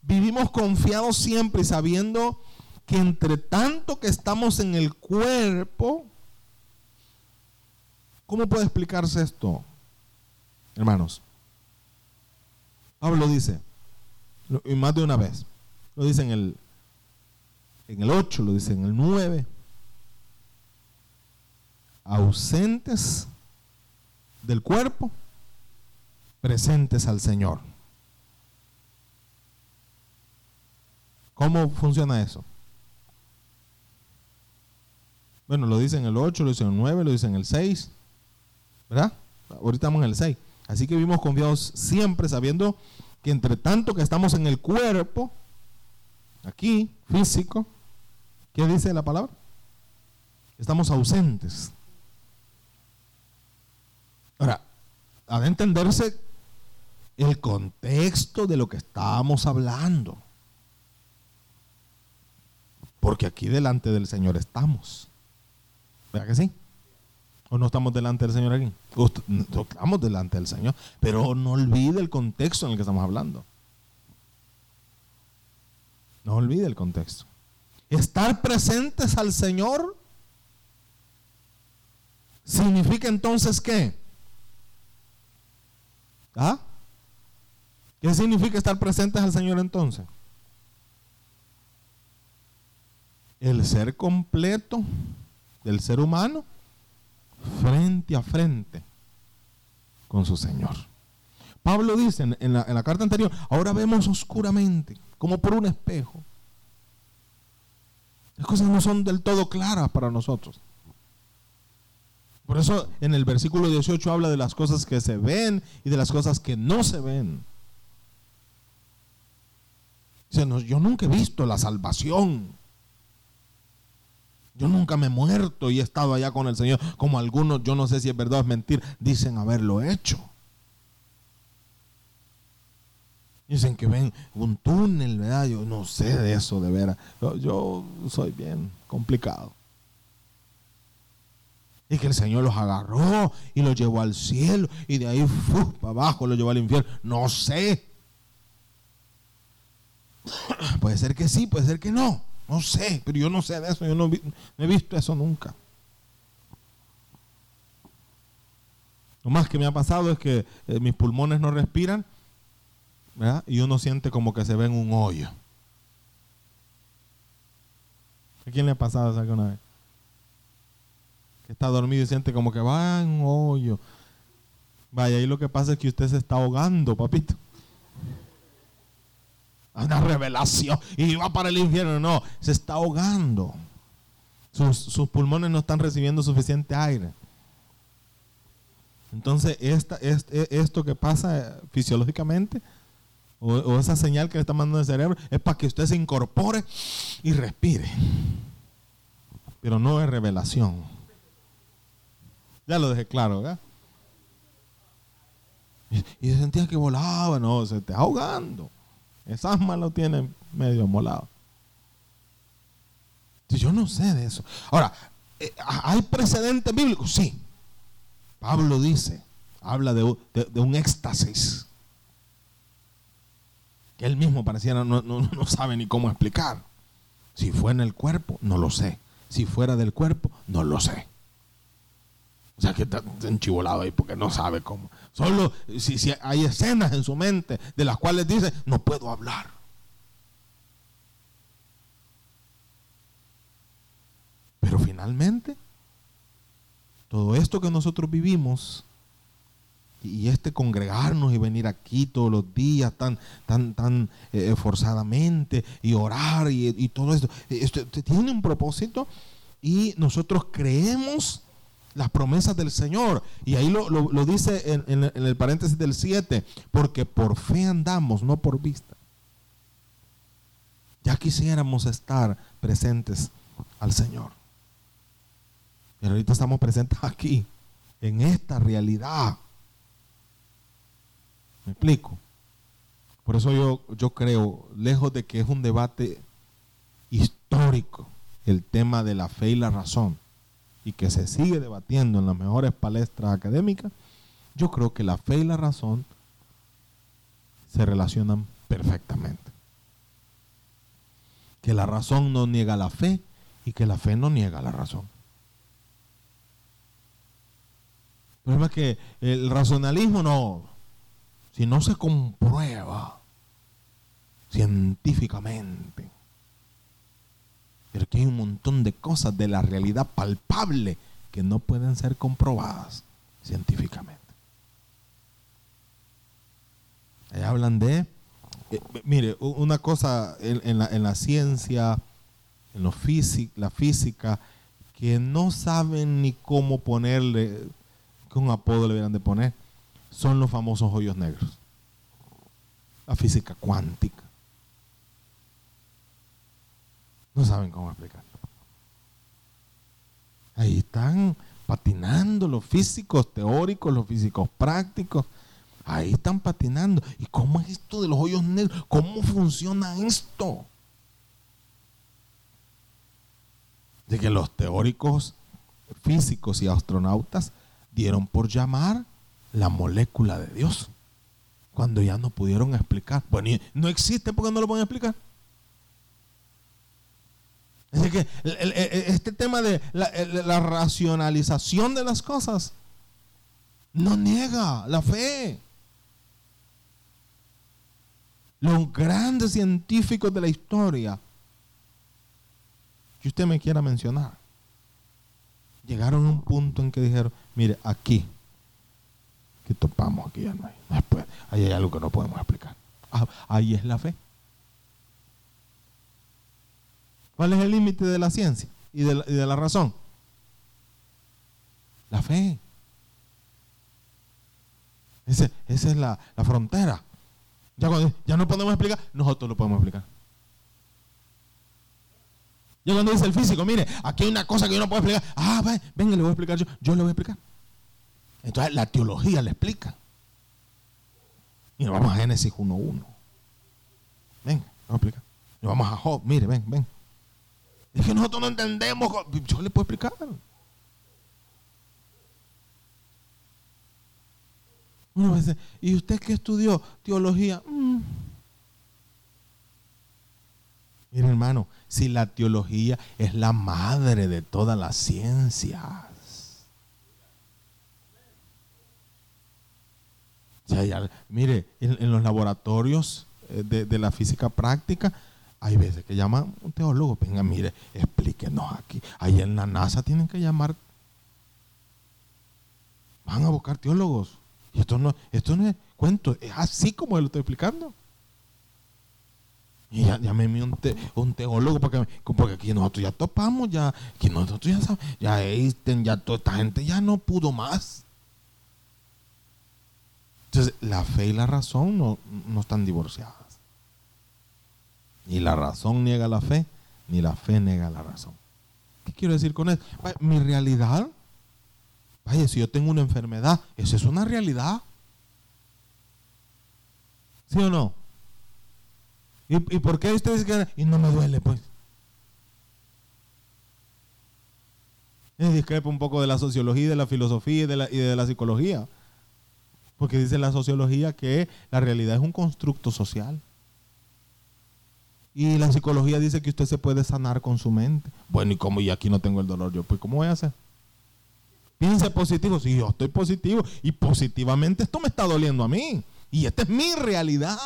vivimos confiados siempre sabiendo que entre tanto que estamos en el cuerpo, ¿cómo puede explicarse esto, hermanos? Pablo dice, y más de una vez, lo dice en el, en el 8, lo dice en el 9, ausentes del cuerpo, presentes al Señor. ¿Cómo funciona eso? Bueno, lo dice en el 8, lo dice en el 9, lo dice en el 6. ¿Verdad? Ahorita estamos en el 6. Así que vivimos confiados siempre sabiendo que entre tanto que estamos en el cuerpo, aquí, físico, ¿qué dice la palabra? Estamos ausentes. Ahora, ha de entenderse el contexto de lo que estábamos hablando. Porque aquí delante del Señor estamos. ¿Verdad que sí? ¿O no estamos delante del Señor aquí? Estamos delante del Señor. Pero no olvide el contexto en el que estamos hablando. No olvide el contexto. Estar presentes al Señor significa entonces qué? ¿Ah? ¿Qué significa estar presentes al Señor entonces? El ser completo del ser humano frente a frente con su Señor. Pablo dice en, la, en la carta anterior, ahora vemos oscuramente, como por un espejo. Las cosas no son del todo claras para nosotros. Por eso en el versículo 18 habla de las cosas que se ven y de las cosas que no se ven. Dice, yo nunca he visto la salvación. Yo nunca me he muerto y he estado allá con el Señor, como algunos, yo no sé si es verdad o es mentir, dicen haberlo hecho. Dicen que ven un túnel, ¿verdad? Yo no sé de eso, de veras. yo soy bien complicado y que el Señor los agarró y los llevó al cielo y de ahí para abajo los llevó al infierno. No sé. Puede ser que sí, puede ser que no. No sé, pero yo no sé de eso. Yo no, he visto eso nunca. Lo más que me ha pasado es que eh, mis pulmones no respiran y uno siente como que se ve en un hoyo. ¿A quién le ha pasado eso alguna vez? está dormido y siente como que va en un hoyo. Vaya, ahí lo que pasa es que usted se está ahogando, papito. Una revelación y va para el infierno. No, se está ahogando. Sus, pulmones no están recibiendo suficiente aire. Entonces, esta, e, esto que pasa fisiológicamente, o, esa señal que le está mandando el cerebro, es para que usted se incorpore y respire. Pero no es revelación. Ya lo dejé claro, ¿verdad? Y, sentía que volaba, no, se está ahogando. Esa asma lo tiene medio molado. Yo no sé de eso. Ahora, eh, ¿hay precedentes bíblicos? Sí. Pablo dice, habla de, un éxtasis. Que él mismo pareciera no, no sabe ni cómo explicar. Si fue en el cuerpo, no lo sé. Si fuera del cuerpo, no lo sé. O sea que está enchivolado ahí porque no sabe cómo. Solo si, si, hay escenas en su mente de las cuales dice, no puedo hablar. Pero finalmente, todo esto que nosotros vivimos y este congregarnos y venir aquí todos los días tan, tan, tan eh, forzadamente y orar y, todo esto, esto tiene un propósito y nosotros creemos las promesas del Señor. Y ahí lo, dice en, en, el paréntesis del 7, porque por fe andamos, no por vista. Ya quisiéramos estar presentes al Señor. Pero ahorita estamos presentes aquí, en esta realidad. ¿Me explico? Por eso yo, yo creo, lejos de que es un debate histórico, el tema de la fe y la razón, y que se sigue debatiendo en las mejores palestras académicas, yo creo que la fe y la razón se relacionan perfectamente. Que la razón no niega la fe y que la fe no niega la razón. El problema es que el racionalismo no, si no se comprueba científicamente, pero que hay un montón de cosas de la realidad palpable que no pueden ser comprobadas científicamente. Ahí hablan de, eh, mire, una cosa en, la, ciencia, en lo la física, que no saben ni cómo ponerle, qué un apodo le hubieran de poner, son los famosos hoyos negros. La física cuántica. No saben cómo explicarlo. Ahí están patinando los físicos teóricos, los físicos prácticos. Ahí están patinando. ¿Y cómo es esto de los hoyos negros? ¿Cómo funciona esto? De que los teóricos físicos y astronautas dieron por llamar la molécula de Dios. Cuando ya no pudieron explicar. Bueno, no existe porque no lo pueden explicar. Es que este tema de la, racionalización de las cosas no niega la fe. Los grandes científicos de la historia que usted me quiera mencionar llegaron a un punto en que dijeron, mire, aquí, que topamos aquí después, ahí hay algo que no podemos explicar. Ah, ahí es la fe. ¿Cuál es el límite de la ciencia y de la, razón? La fe. esa es la, frontera. Ya, no podemos explicar, nosotros lo podemos explicar. Ya cuando dice el físico, mire, aquí hay una cosa que yo no puedo explicar. Ah, venga, le voy a explicar yo. Yo le voy a explicar. Entonces la teología le explica. Y nos vamos a Génesis 1.1. Venga, vamos a explicar. Nos vamos a Job, mire, ven, ven. Es que nosotros no entendemos. Yo le puedo explicar. Uno dice, ¿y usted qué estudió? Teología. Mm. Mire, hermano, si la teología es la madre de todas las ciencias. mire, en, los laboratorios eh, de, de la física práctica, hay veces que llaman un teólogo, venga, mire, explíquenos aquí. Ahí en la NASA tienen que llamar, van a buscar teólogos. Y esto no, esto no es cuento, es así como lo estoy explicando. Y ya, llámeme un, un teólogo porque, porque aquí nosotros ya topamos, ya, aquí nosotros ya sabemos, ya Einstein, ya toda esta gente ya no pudo más. Entonces, la fe y la razón no, no están divorciadas. Ni la razón niega la fe, ni la fe niega la razón. ¿Qué quiero decir con eso? Mi realidad, vaya, si yo tengo una enfermedad, eso es una realidad. ¿Sí o no? ¿Y, por qué ustedes que y no me duele, pues? Es discrepa un poco de la sociología, de la filosofía y de la, y de la psicología. Porque dice la sociología que la realidad es un constructo social. Y la psicología dice que usted se puede sanar con su mente. Bueno, y como y aquí no tengo el dolor, yo, pues, ¿cómo voy a hacer? Piense positivo. Si yo estoy positivo y positivamente esto me está doliendo a mí. Y esta es mi realidad.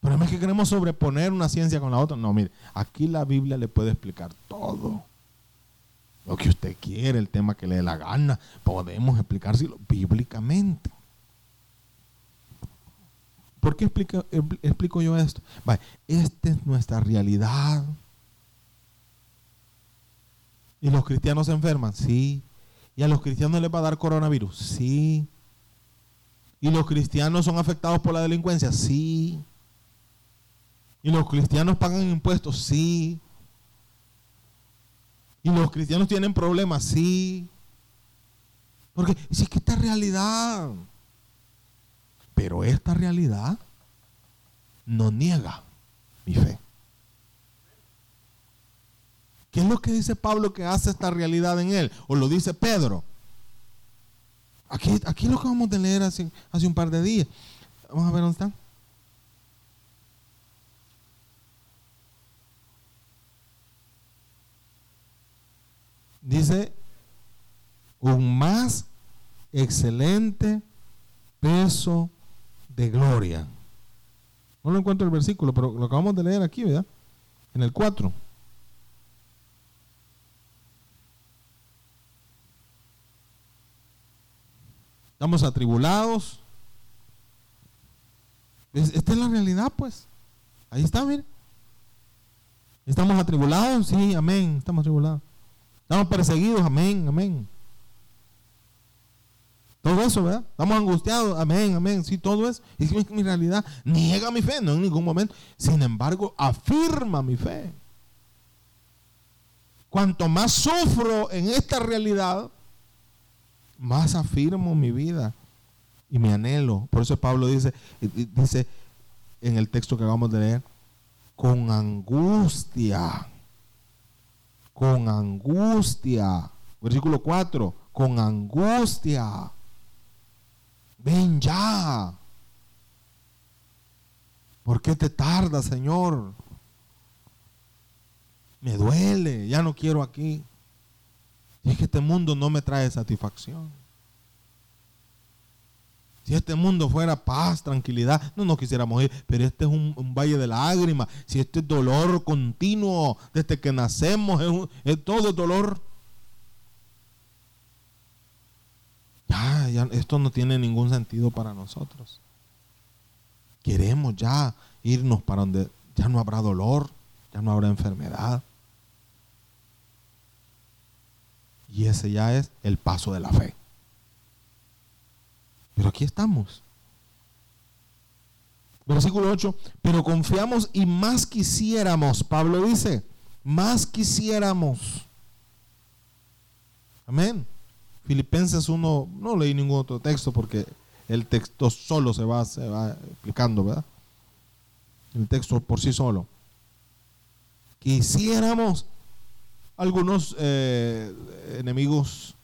Pero es que queremos sobreponer una ciencia con la otra. No, mire, aquí la Biblia le puede explicar todo. Lo que usted quiere, el tema que le dé la gana, podemos explicárselo bíblicamente. ¿Por qué explico, yo esto? esta es nuestra realidad. ¿Y los cristianos se enferman? Sí. ¿Y a los cristianos les va a dar coronavirus? Sí. ¿Y los cristianos son afectados por la delincuencia? Sí. ¿Y los cristianos pagan impuestos? Sí. ¿Y los cristianos tienen problemas? Sí. Porque si es que esta realidad. Pero esta realidad no niega mi fe. ¿Qué es lo que dice Pablo que hace esta realidad en él? ¿O lo dice Pedro? Aquí, aquí lo que vamos a leer hace, hace un par de días. Vamos a ver dónde está. Dice, un más excelente peso de gloria. No lo encuentro el versículo, pero lo acabamos de leer aquí, ¿verdad? En el 4. Estamos atribulados. Esta es la realidad, pues. Ahí está, mire. ¿Estamos atribulados? Sí, amén. Estamos atribulados. Estamos perseguidos, amén, amén. Todo eso, ¿verdad? Estamos angustiados, amén, amén. Sí, todo eso. Y es mi realidad. Niega mi fe, no en ningún momento. Sin embargo, afirma mi fe. Cuanto más sufro en esta realidad, más afirmo mi vida y mi anhelo. Por eso Pablo dice, dice en el texto que acabamos de leer, con angustia, con angustia. Versículo 4, con angustia. Ven ya. ¿Por qué te tarda, Señor? Me duele, ya no quiero aquí. Y es que este mundo no me trae satisfacción. Si este mundo fuera paz, tranquilidad, no nos quisiéramos ir, pero este es un, valle de lágrimas. Si este es dolor continuo desde que nacemos, es, es todo dolor. Ya, ya, esto no tiene ningún sentido para nosotros. Queremos ya irnos para donde ya no habrá dolor, ya no habrá enfermedad. Y ese ya es el paso de la fe. Pero aquí estamos. Versículo 8, pero confiamos y más quisiéramos, Pablo dice, más quisiéramos. Amén. Filipenses 1, no leí ningún otro texto porque el texto solo se va, se va explicando, ¿verdad? El texto por sí solo. Quisiéramos algunos eh, enemigos,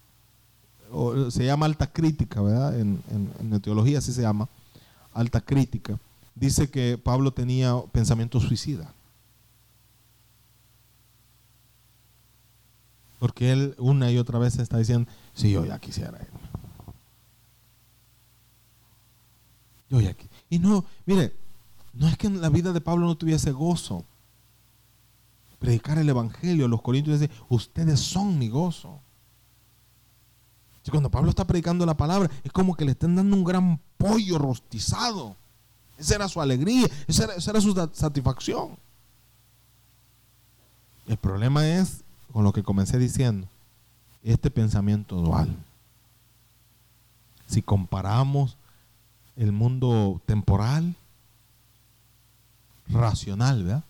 se llama alta crítica, ¿verdad? En, en, teología así se llama, alta crítica. Dice que Pablo tenía pensamiento suicida. Porque él una y otra vez está diciendo, si yo ya quisiera irme. Yo ya Y no, mire, no es que en la vida de Pablo no tuviese gozo predicar el Evangelio. Los corintios dicen, ustedes son mi gozo. Y cuando Pablo está predicando la palabra, es como que le están dando un gran pollo rostizado. Esa era su alegría, esa era su satisfacción. El problema es, con lo que comencé diciendo, este pensamiento dual. Si comparamos el mundo temporal, racional, ¿verdad?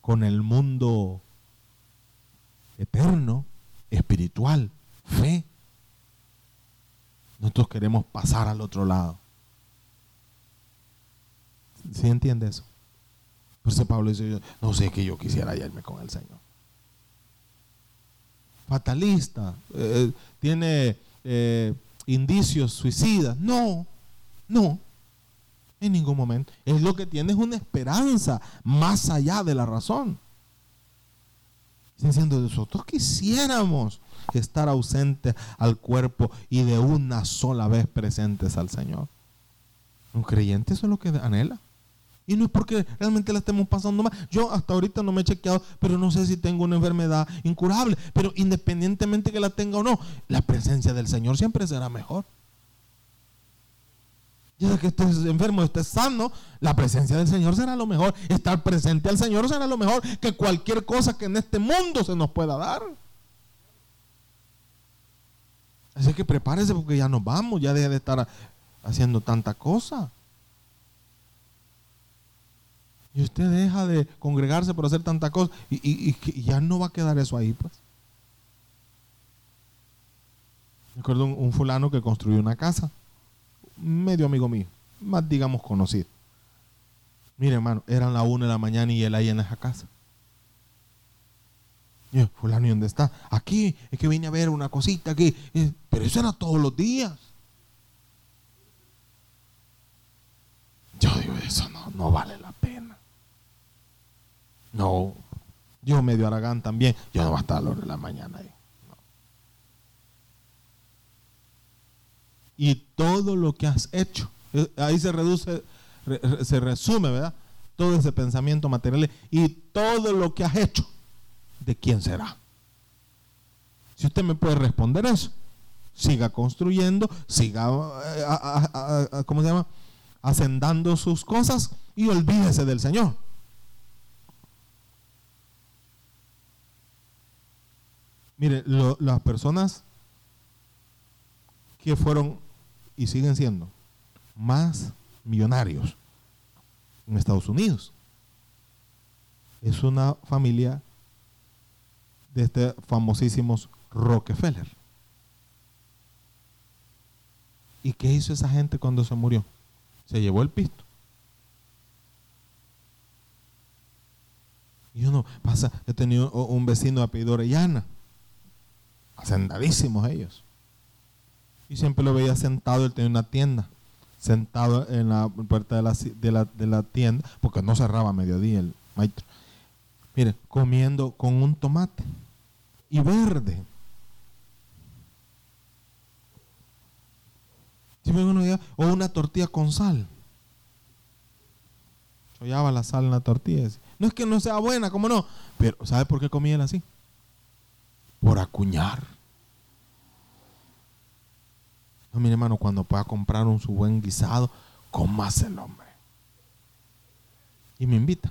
con el mundo eterno, espiritual, fe. Nosotros queremos pasar al otro lado. ¿Sí entiende eso? Por Pablo dice, no sé que yo quisiera irme con el Señor. Fatalista, eh, tiene eh, indicios suicidas. No, no. En ningún momento. Es lo que tiene es una esperanza más allá de la razón. Diciendo, nosotros quisiéramos estar ausentes al cuerpo y de una sola vez presentes al Señor. Un creyente eso es lo que anhela. Y no es porque realmente la estemos pasando mal. Yo hasta ahorita no me he chequeado, pero no sé si tengo una enfermedad incurable. Pero independientemente que la tenga o no, la presencia del Señor siempre será mejor. Ya que estés enfermo, estés sano, la presencia del Señor será lo mejor. Estar presente al Señor será lo mejor que cualquier cosa que en este mundo se nos pueda dar. Así que prepárese porque ya nos vamos, ya deja de estar haciendo tanta cosa. Y usted deja de congregarse por hacer tanta cosa y, ya no va a quedar eso ahí, pues. Me acuerdo un fulano que construyó una casa medio amigo mío, más digamos conocido. Mire, hermano, eran la una de la mañana y él ahí en esa casa. yo, fulano, ¿y dónde está? Aquí, es que vine a ver una cosita aquí. Pero eso era todos los días. Yo digo, eso no, no vale. No. Yo medio Aragán también. Yo no voy a estar a la hora de la mañana ahí. Y todo lo que has hecho. Eh, ahí se reduce se resume, ¿verdad? Todo ese pensamiento material y todo lo que has hecho, ¿de quién será? Si usted me puede responder eso, siga construyendo, siga, eh, ¿cómo se llama? Hacendando sus cosas y olvídese del Señor. Mire, las personas que fueron y siguen siendo más millonarios en Estados Unidos. Es una familia de este famosísimos Rockefeller. ¿Y qué hizo esa gente cuando se murió? Se llevó el pisto. Y uno pasa, he tenido un vecino de apellido Orellana, hacendadísimos ellos. Y siempre lo veía sentado, él tenía una tienda sentado en la puerta de la, de la, de la tienda, porque no cerraba a mediodía el maestro. Mire, comiendo con un tomate y verde. O una tortilla con sal. Chollaba la sal en la tortilla. No es que no sea buena, ¿cómo no? Pero ¿sabe por qué comía él así? Por acuñar. No, mi hermano, cuando pueda comprar un su buen guisado, más el hombre. Y me invita.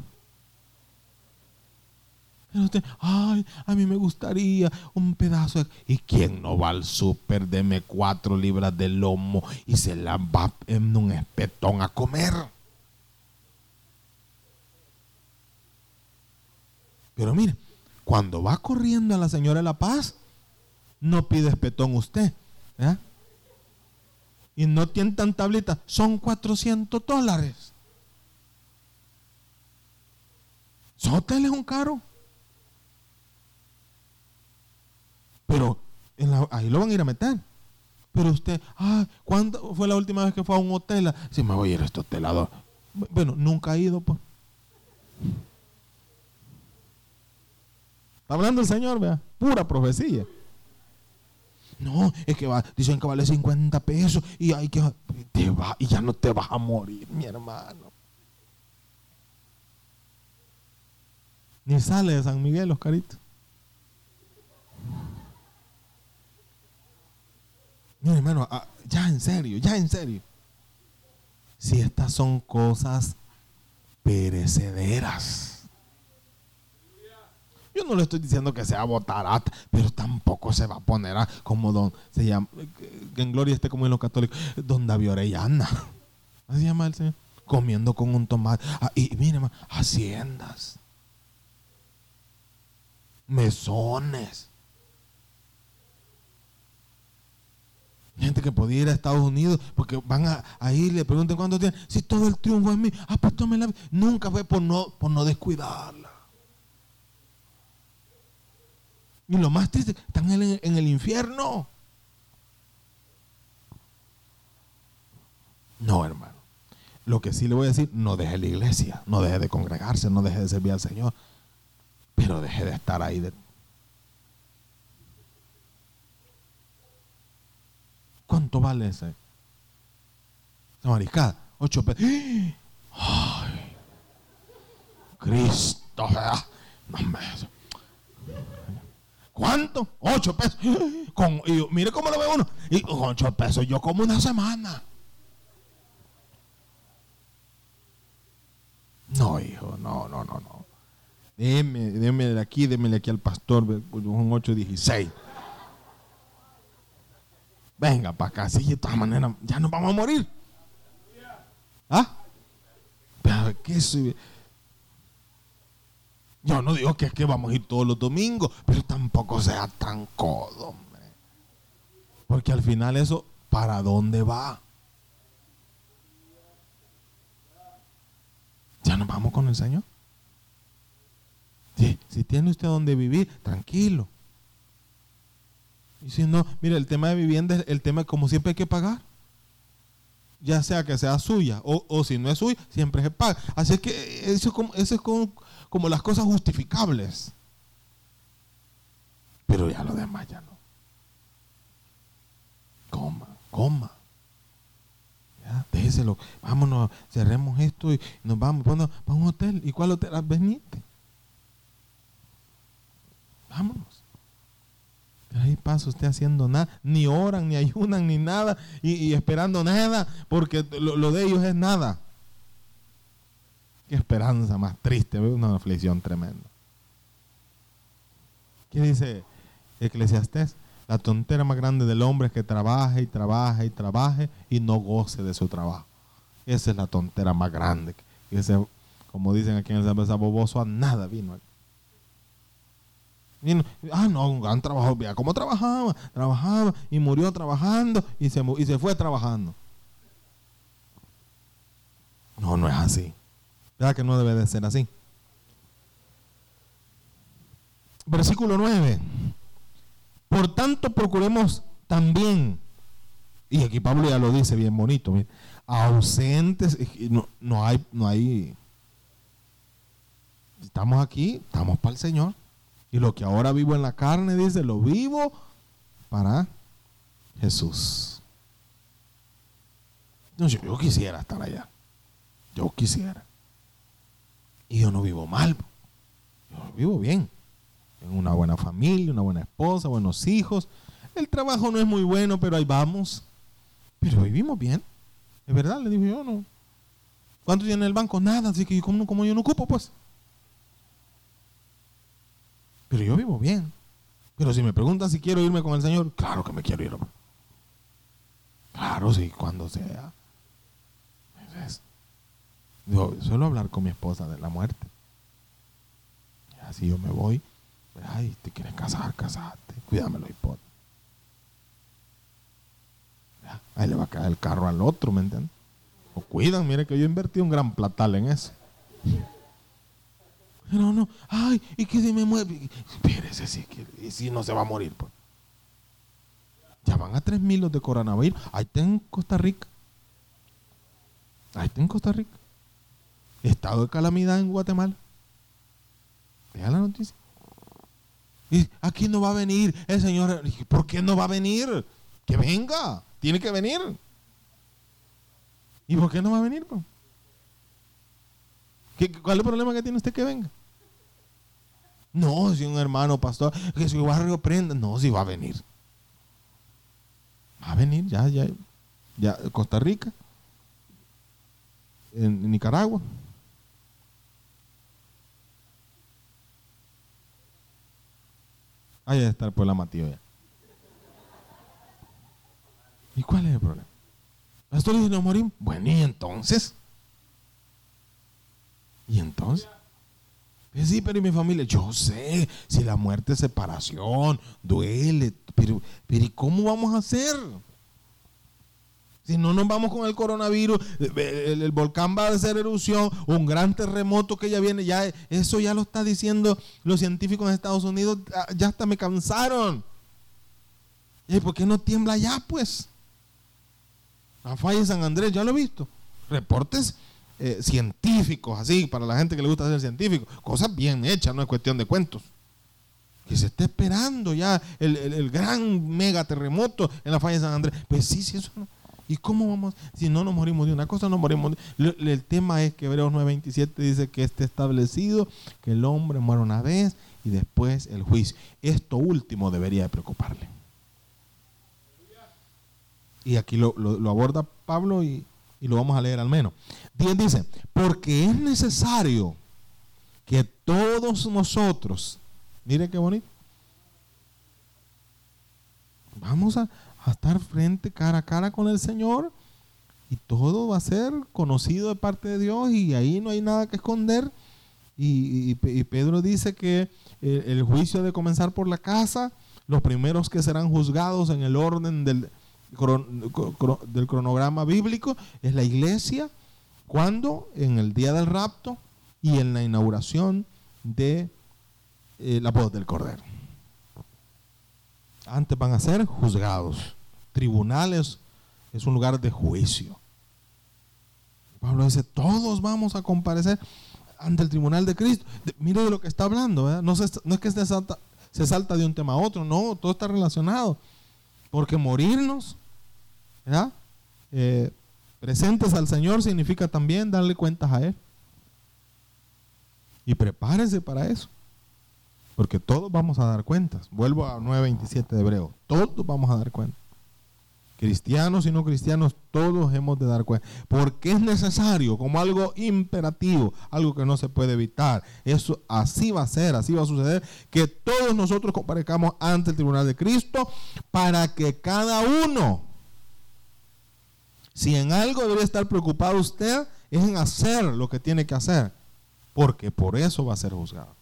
Ay, a mí me gustaría un pedazo de... ¿Y quién no va al súper, deme cuatro libras de lomo y se la va en un espetón a comer? Pero mire, cuando va corriendo a la señora de la paz, no pide espetón usted. ¿eh? y no tientan tablita, son 400 dólares. Su hotel es un caro. Pero ahí lo van a ir a meter. Pero usted, ah, ¿cuándo fue la última vez que fue a un hotel? Si me voy a ir a este hotelador. Bueno, nunca ha ido, pues. Está hablando el Señor, vea, pura profecía. No, es que va, dicen que vale 50 pesos y hay que te va y ya no te vas a morir, mi hermano. Ni sale de San Miguel, Oscarito. Mi hermano, ah, ya en serio, ya en serio. Si estas son cosas perecederas no le estoy diciendo que sea botarata, pero tampoco se va a poner como don, se llama, que en gloria esté como en los católicos, don David Orellana. Así se llama el Señor. Comiendo con un tomate. Ah, y mire, haciendas. Mesones. Gente que podía ir a Estados Unidos porque van a, ahí le preguntan cuánto tienen. Si todo el triunfo es mío, ah, pues la Nunca fue por no, por no descuidarla. Y lo más triste, están en el, infierno. No, hermano. Lo que sí le voy a decir, no deje la iglesia, no deje de congregarse, no deje de servir al Señor, pero deje de estar ahí. De... ¿Cuánto vale ese? Mariscada, ocho pesos. ¡Ay! Cristo, no me... ¿Cuánto? Ocho pesos. Con, mire cómo lo ve uno. Y con ocho pesos yo como una semana. No, hijo, no, no, no, no. Deme, déme de aquí, démele aquí al pastor, un 816. Venga para acá, sí, de todas maneras, ya nos vamos a morir. ¿Ah? Pero, ¿qué es? Yo no digo que es que vamos a ir todos los domingos, pero tampoco sea tan codo, hombre. Porque al final eso, ¿para dónde va? ¿Ya nos vamos con el Señor? Sí, si tiene usted donde vivir, tranquilo. Y si no, mire el tema de vivienda es el tema como siempre hay que pagar. Ya sea que sea suya o, o si no es suya, siempre se paga. Así que eso, es como, eso es como, las cosas justificables. Pero ya lo demás ya no. Coma, coma. Ya, déjeselo. Vámonos, cerremos esto y nos vamos. Vamos a un hotel. ¿Y cuál hotel? Ah, venite. Vámonos ahí pasa usted haciendo nada, ni oran, ni ayunan, ni nada, y, esperando nada, porque lo, de ellos es nada. Esperanza más triste, una aflicción tremenda. ¿Qué dice Eclesiastés? La tontera más grande del hombre es que trabaje y trabaje y trabaje y no goce de su trabajo. Esa es la tontera más grande. Ese, como dicen aquí en el San boboso a nada vino aquí ah, no, un gran trabajo. Cómo trabajaba. Trabajaba y murió trabajando y se, y se fue trabajando. No, no es así. ¿Verdad que no debe de ser así? Versículo 9. Por tanto, procuremos también, y aquí Pablo ya lo dice bien bonito, ausentes, no, no hay, no hay, estamos aquí, estamos para el Señor. Y lo que ahora vivo en la carne, dice, lo vivo para Jesús. No, yo, quisiera estar allá. Yo quisiera. Y yo no vivo mal. Yo vivo bien. Tengo una buena familia, una buena esposa, buenos hijos. El trabajo no es muy bueno, pero ahí vamos. Pero vivimos bien. Es verdad, le digo yo, no. ¿Cuánto tiene el banco? Nada, así que como, yo no ocupo, pues. Pero yo vivo bien. Pero si me preguntan si quiero irme con el Señor, claro que me quiero ir. Claro, sí, cuando sea. Yo suelo hablar con mi esposa de la muerte. Así yo me voy. Ay, te quieres casar, casate. Cuídamelo, hipote. Ahí le va a caer el carro al otro, ¿me entiendes? O cuidan, mire que yo invertí un gran platal en eso. No, no, ay, y que se me mueve. Espérese, si, y si no se va a morir. Pues. Ya van a tres mil los de coronavirus. Ahí está en Costa Rica. Ahí está en Costa Rica. Estado de calamidad en Guatemala. Vea la noticia. Y aquí no va a venir el Señor. ¿Por qué no va a venir? Que venga. Tiene que venir. ¿Y por qué no va a venir? Pues? ¿Cuál es el problema que tiene usted que venga? No, si un hermano pastor, que su barrio prenda. No, si va a venir. Va a venir, ya, ya, ya, Costa Rica, en, Nicaragua. Ahí debe estar por la Matío ya. ¿Y cuál es el problema? Pastor dice, no morimos. Bueno, ¿y entonces? ¿Y entonces? Pues sí, pero ¿y mi familia? Yo sé, si la muerte es separación, duele, pero, pero ¿y cómo vamos a hacer? Si no nos vamos con el coronavirus, el, volcán va a hacer erupción, un gran terremoto que ya viene, ya eso ya lo está diciendo los científicos en Estados Unidos, ya hasta me cansaron. ¿Y por qué no tiembla ya, pues? La falla de San Andrés, ya lo he visto. Reportes eh, científicos, así, para la gente que le gusta ser científico. Cosas bien hechas, no es cuestión de cuentos. Que se esté esperando ya el, gran mega terremoto en la falla de San Andrés. Pues sí, sí, eso no. ¿Y cómo vamos? Si no nos morimos de una cosa, no morimos de... El, tema es que Hebreos 9:27 dice que esté establecido que el hombre muere una vez y después el juicio. Esto último debería preocuparle. Y aquí lo aborda Pablo y, y lo vamos a leer al menos. 10 dice, porque es necesario que todos nosotros, mire qué bonito, vamos a, estar frente cara a cara con el Señor y todo va a ser conocido de parte de Dios y ahí no hay nada que esconder. Y, Pedro dice que el, el juicio ha de comenzar por la casa, los primeros que serán juzgados en el orden del, del cronograma bíblico es la iglesia, cuando en el día del rapto y en la inauguración de eh, la voz del Cordero. Antes van a ser juzgados. Tribunales es un lugar de juicio. Pablo dice, todos vamos a comparecer ante el tribunal de Cristo. mire de lo que está hablando, No, no es que se salta, se de un tema a otro, no, todo está relacionado. Porque morirnos, eh, presentes al Señor significa también darle cuentas a Él. Y prepárese para eso. Porque todos vamos a dar cuentas. Vuelvo a 9.27 de Hebreo. Todos vamos a dar cuentas. Cristianos y no cristianos, todos hemos de dar cuenta. Porque es necesario, como algo imperativo, algo que no se puede evitar. Eso así va a ser, así va a suceder, que todos nosotros comparezcamos ante el tribunal de Cristo para que cada uno, si en algo debe estar preocupado usted, es en hacer lo que tiene que hacer. Porque por eso va a ser juzgado.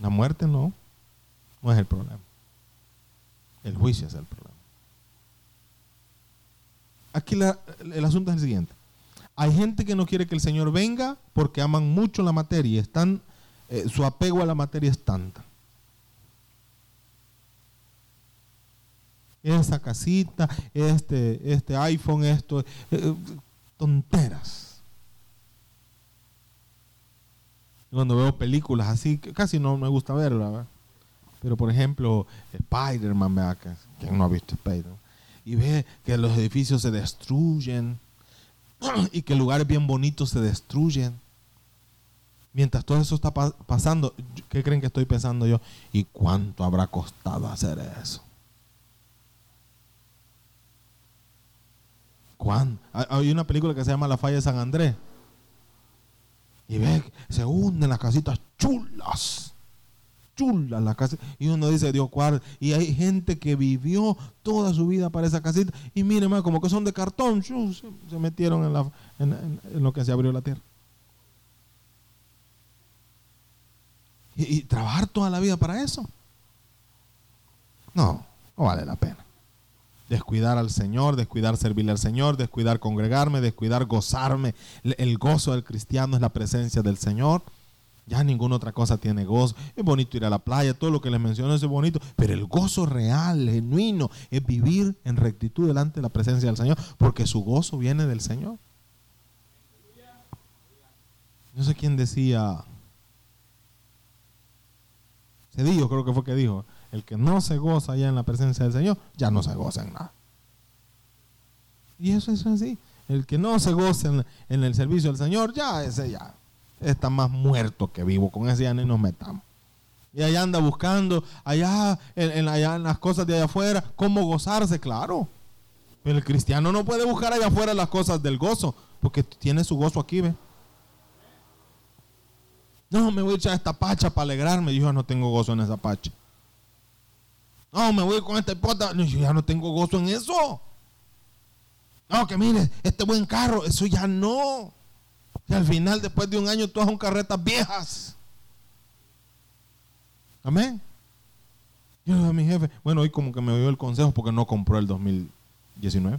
La muerte no, no es el problema. El juicio es el problema. Aquí el asunto es el siguiente. Hay gente que no quiere que el Señor venga porque aman mucho la materia y están, eh, su apego a la materia es tanta. Esa casita, este, este iPhone, esto, eh, eh, tonteras. Cuando veo películas así, casi no me gusta verla, pero por ejemplo, Spider-Man, ¿quién no ha visto Spider-Man? Y ve que los edificios se destruyen y que lugares bien bonitos se destruyen. Mientras todo eso está pasando, ¿qué creen que estoy pensando yo? ¿Y cuánto habrá costado hacer eso? ¿Cuándo? Hay una película que se llama La Falla de San Andrés. Y ve, se hunden las casitas chulas chula la casa. Y uno dice, Dios guarde. Y hay gente que vivió toda su vida para esa casita. Y mire, más como que son de cartón. Se, metieron en, la, en, lo que se abrió la tierra. Y, trabajar toda la vida para eso. No, no vale la pena. Descuidar al Señor, descuidar servirle al Señor, descuidar congregarme, descuidar gozarme. El gozo del cristiano es la presencia del Señor. Ya ninguna otra cosa tiene gozo. Es bonito ir a la playa, todo lo que les menciono es bonito, pero el gozo real, genuino, es vivir en rectitud delante de la presencia del Señor, porque su gozo viene del Señor. No sé quién decía, Cedillo creo que fue que dijo, el que no se goza ya en la presencia del Señor, ya no se goza en nada. Y eso es así. El que no se goza en, el servicio del Señor, ya ese ya está más muerto que vivo. Con ese ya ni nos metamos. Y allá anda buscando, allá en, allá en las cosas de allá afuera, cómo gozarse, claro. Pero el cristiano no puede buscar allá afuera las cosas del gozo, porque tiene su gozo aquí, ¿ve? No, me voy a echar esta pacha para alegrarme. Yo no tengo gozo en esa pacha. No, me voy con esta hipota. yo ya no tengo gozo en eso. No, que mire, este buen carro, eso ya no. Y al final, después de un año, todas son carretas viejas. Amén. Yo a mi jefe, bueno, hoy como que me dio el consejo porque no compró el 2019.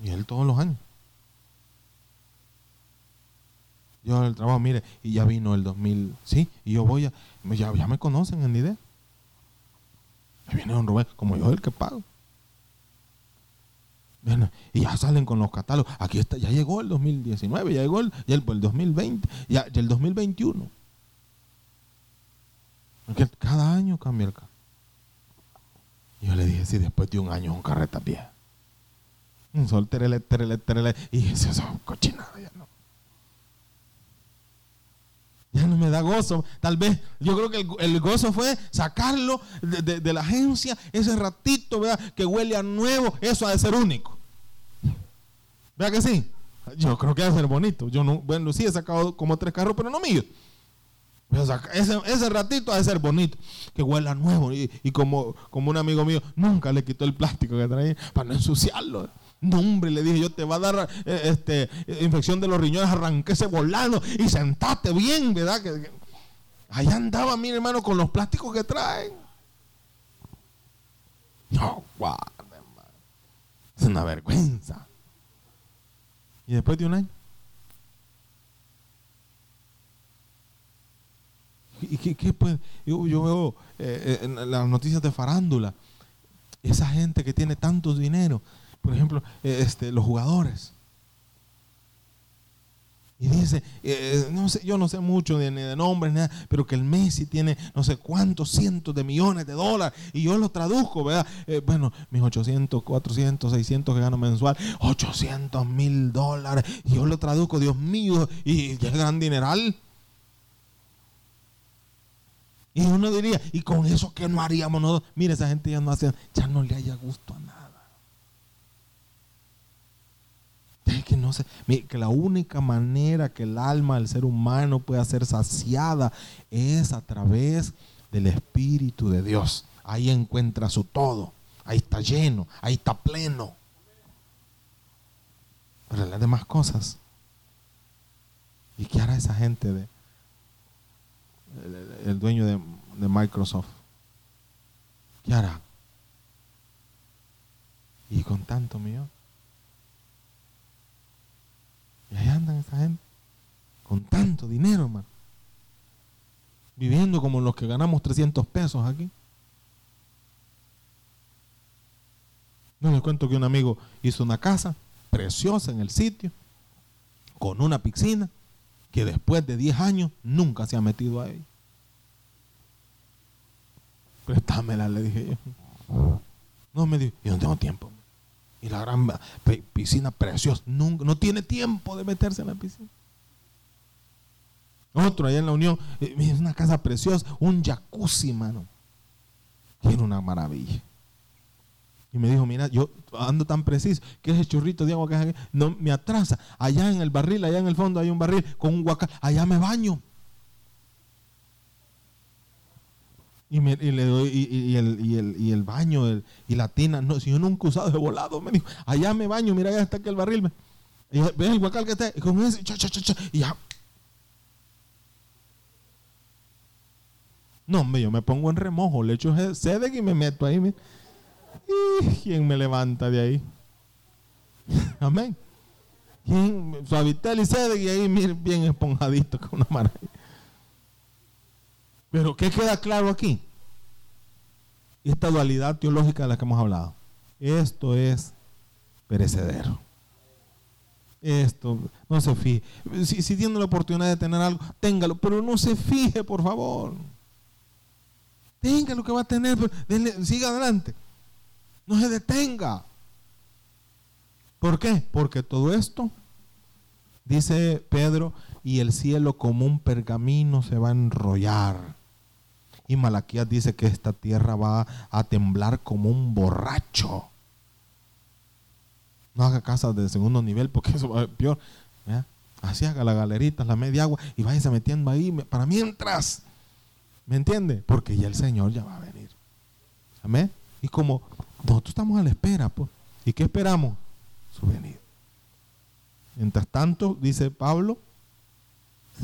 Y él todos los años. Yo el trabajo, mire, y ya vino el 2000, sí, y yo voy a, ya, me conocen en idea. Y viene don Rubén, como yo el que pago y ya salen con los catálogos. Aquí está, ya llegó el 2019, ya llegó el, el, 2020, ya, el 2021. Porque cada año cambia el carro. Yo le dije, si después de un año un carreta vieja. Un sol terele, terele, terele. Y eso es cochinada, ya no. Ya no me da gozo. Tal vez, yo creo que el, gozo fue sacarlo de, de, la agencia, ese ratito, ¿verdad? Que huele a nuevo. Eso ha de ser único. Vea que sí. Yo creo que va a ser bonito. Yo no, bueno, sí he sacado como tres carros, pero no míos. Ese, ese, ratito ha de ser bonito, que huela nuevo. Y, como, como un amigo mío, nunca le quitó el plástico que traía para no ensuciarlo. No, hombre, le dije yo, te va a dar eh, este, infección de los riñones, arranqué ese volando y sentate bien, ¿verdad? Que. Allá andaba mi hermano con los plásticos que traen. No, guarda, hermano. Es una vergüenza. Y después de un año. ¿Y qué, qué pues? Yo, veo eh, eh, las noticias de farándula. Esa gente que tiene tanto dinero por ejemplo, eh, este, los jugadores. Y dice, eh, no sé, yo no sé mucho ni de, nombres, nada, pero que el Messi tiene no sé cuántos cientos de millones de dólares. Y yo lo traduzco, ¿verdad? Eh, bueno, mis 800, 400, 600 que gano mensual, 800 mil dólares. Y yo lo traduzco, Dios mío, y es gran dineral. Y uno diría, ¿y con eso qué no haríamos nosotros? Mire, esa gente ya no hace, ya no le haya gusto a nada. Que no sé, que la única manera que el alma del ser humano pueda ser saciada es a través del Espíritu de Dios. Ahí encuentra su todo. Ahí está lleno, ahí está pleno. Pero las demás cosas. ¿Y qué hará esa gente de el, dueño de, de Microsoft? ¿Qué hará? Y con tanto mío. Y ahí andan esa gente. Con tanto dinero, hermano. Viviendo como los que ganamos 300 pesos aquí. No les cuento que un amigo hizo una casa preciosa en el sitio, con una piscina, que después de 10 años nunca se ha metido ahí. Préstamela, le dije yo. No me dijo, yo no tengo tiempo. Y la gran piscina preciosa. no tiene tiempo de meterse en la piscina. Otro allá en la Unión. Eh, es una casa preciosa. Un jacuzzi, mano. Tiene una maravilla. Y me dijo, mira, yo ando tan preciso que ese churrito de agua que no me atrasa. Allá en el barril, allá en el fondo hay un barril con un guacal. Allá me baño. Y, le doy, y, el, y, el, y el baño y la tina. No, si yo nunca he usado de volado, me dijo, allá me baño, mira, allá está aquí el barril. Y ves el guacal que está, y con ese, cha, cha, cha, y ya. No, hombre, yo me pongo en remojo, le echo sede y me meto ahí. ¿Y quién me levanta de ahí? Amén. ¿Quién? Suavitel y sede y ahí bien esponjadito con una maravilla. Pero ¿qué queda claro aquí? Esta dualidad teológica de la que hemos hablado. Esto es perecedero. Esto, no se fije. Si, tiene la oportunidad de tener algo, téngalo, pero no se fije, por favor. Tenga lo que va a tener, siga adelante. No se detenga. ¿Por qué? Porque todo esto, dice Pedro, y el cielo como un pergamino se va a enrollar y Malaquías dice que esta tierra va a temblar como un borracho. No haga casas de segundo nivel porque eso va a ser peor. Así haga la galerita, la media agua y váyase metiendo ahí para mientras. ¿Me entiende? Porque ya el Señor ya va a venir. Amén. Y como nosotros estamos a la espera, pues, ¿y qué esperamos? Su venida. Mientras tanto, dice Pablo,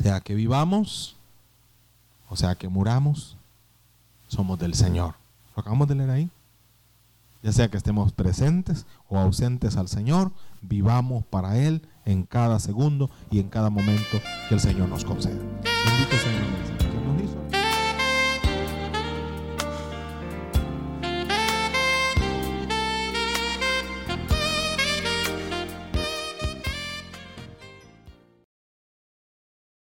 sea que vivamos, o sea que muramos, somos del Señor. Lo acabamos de leer ahí. Ya sea que estemos presentes o ausentes al Señor, vivamos para Él en cada segundo y en cada momento que el Señor nos conceda. Bendito sea el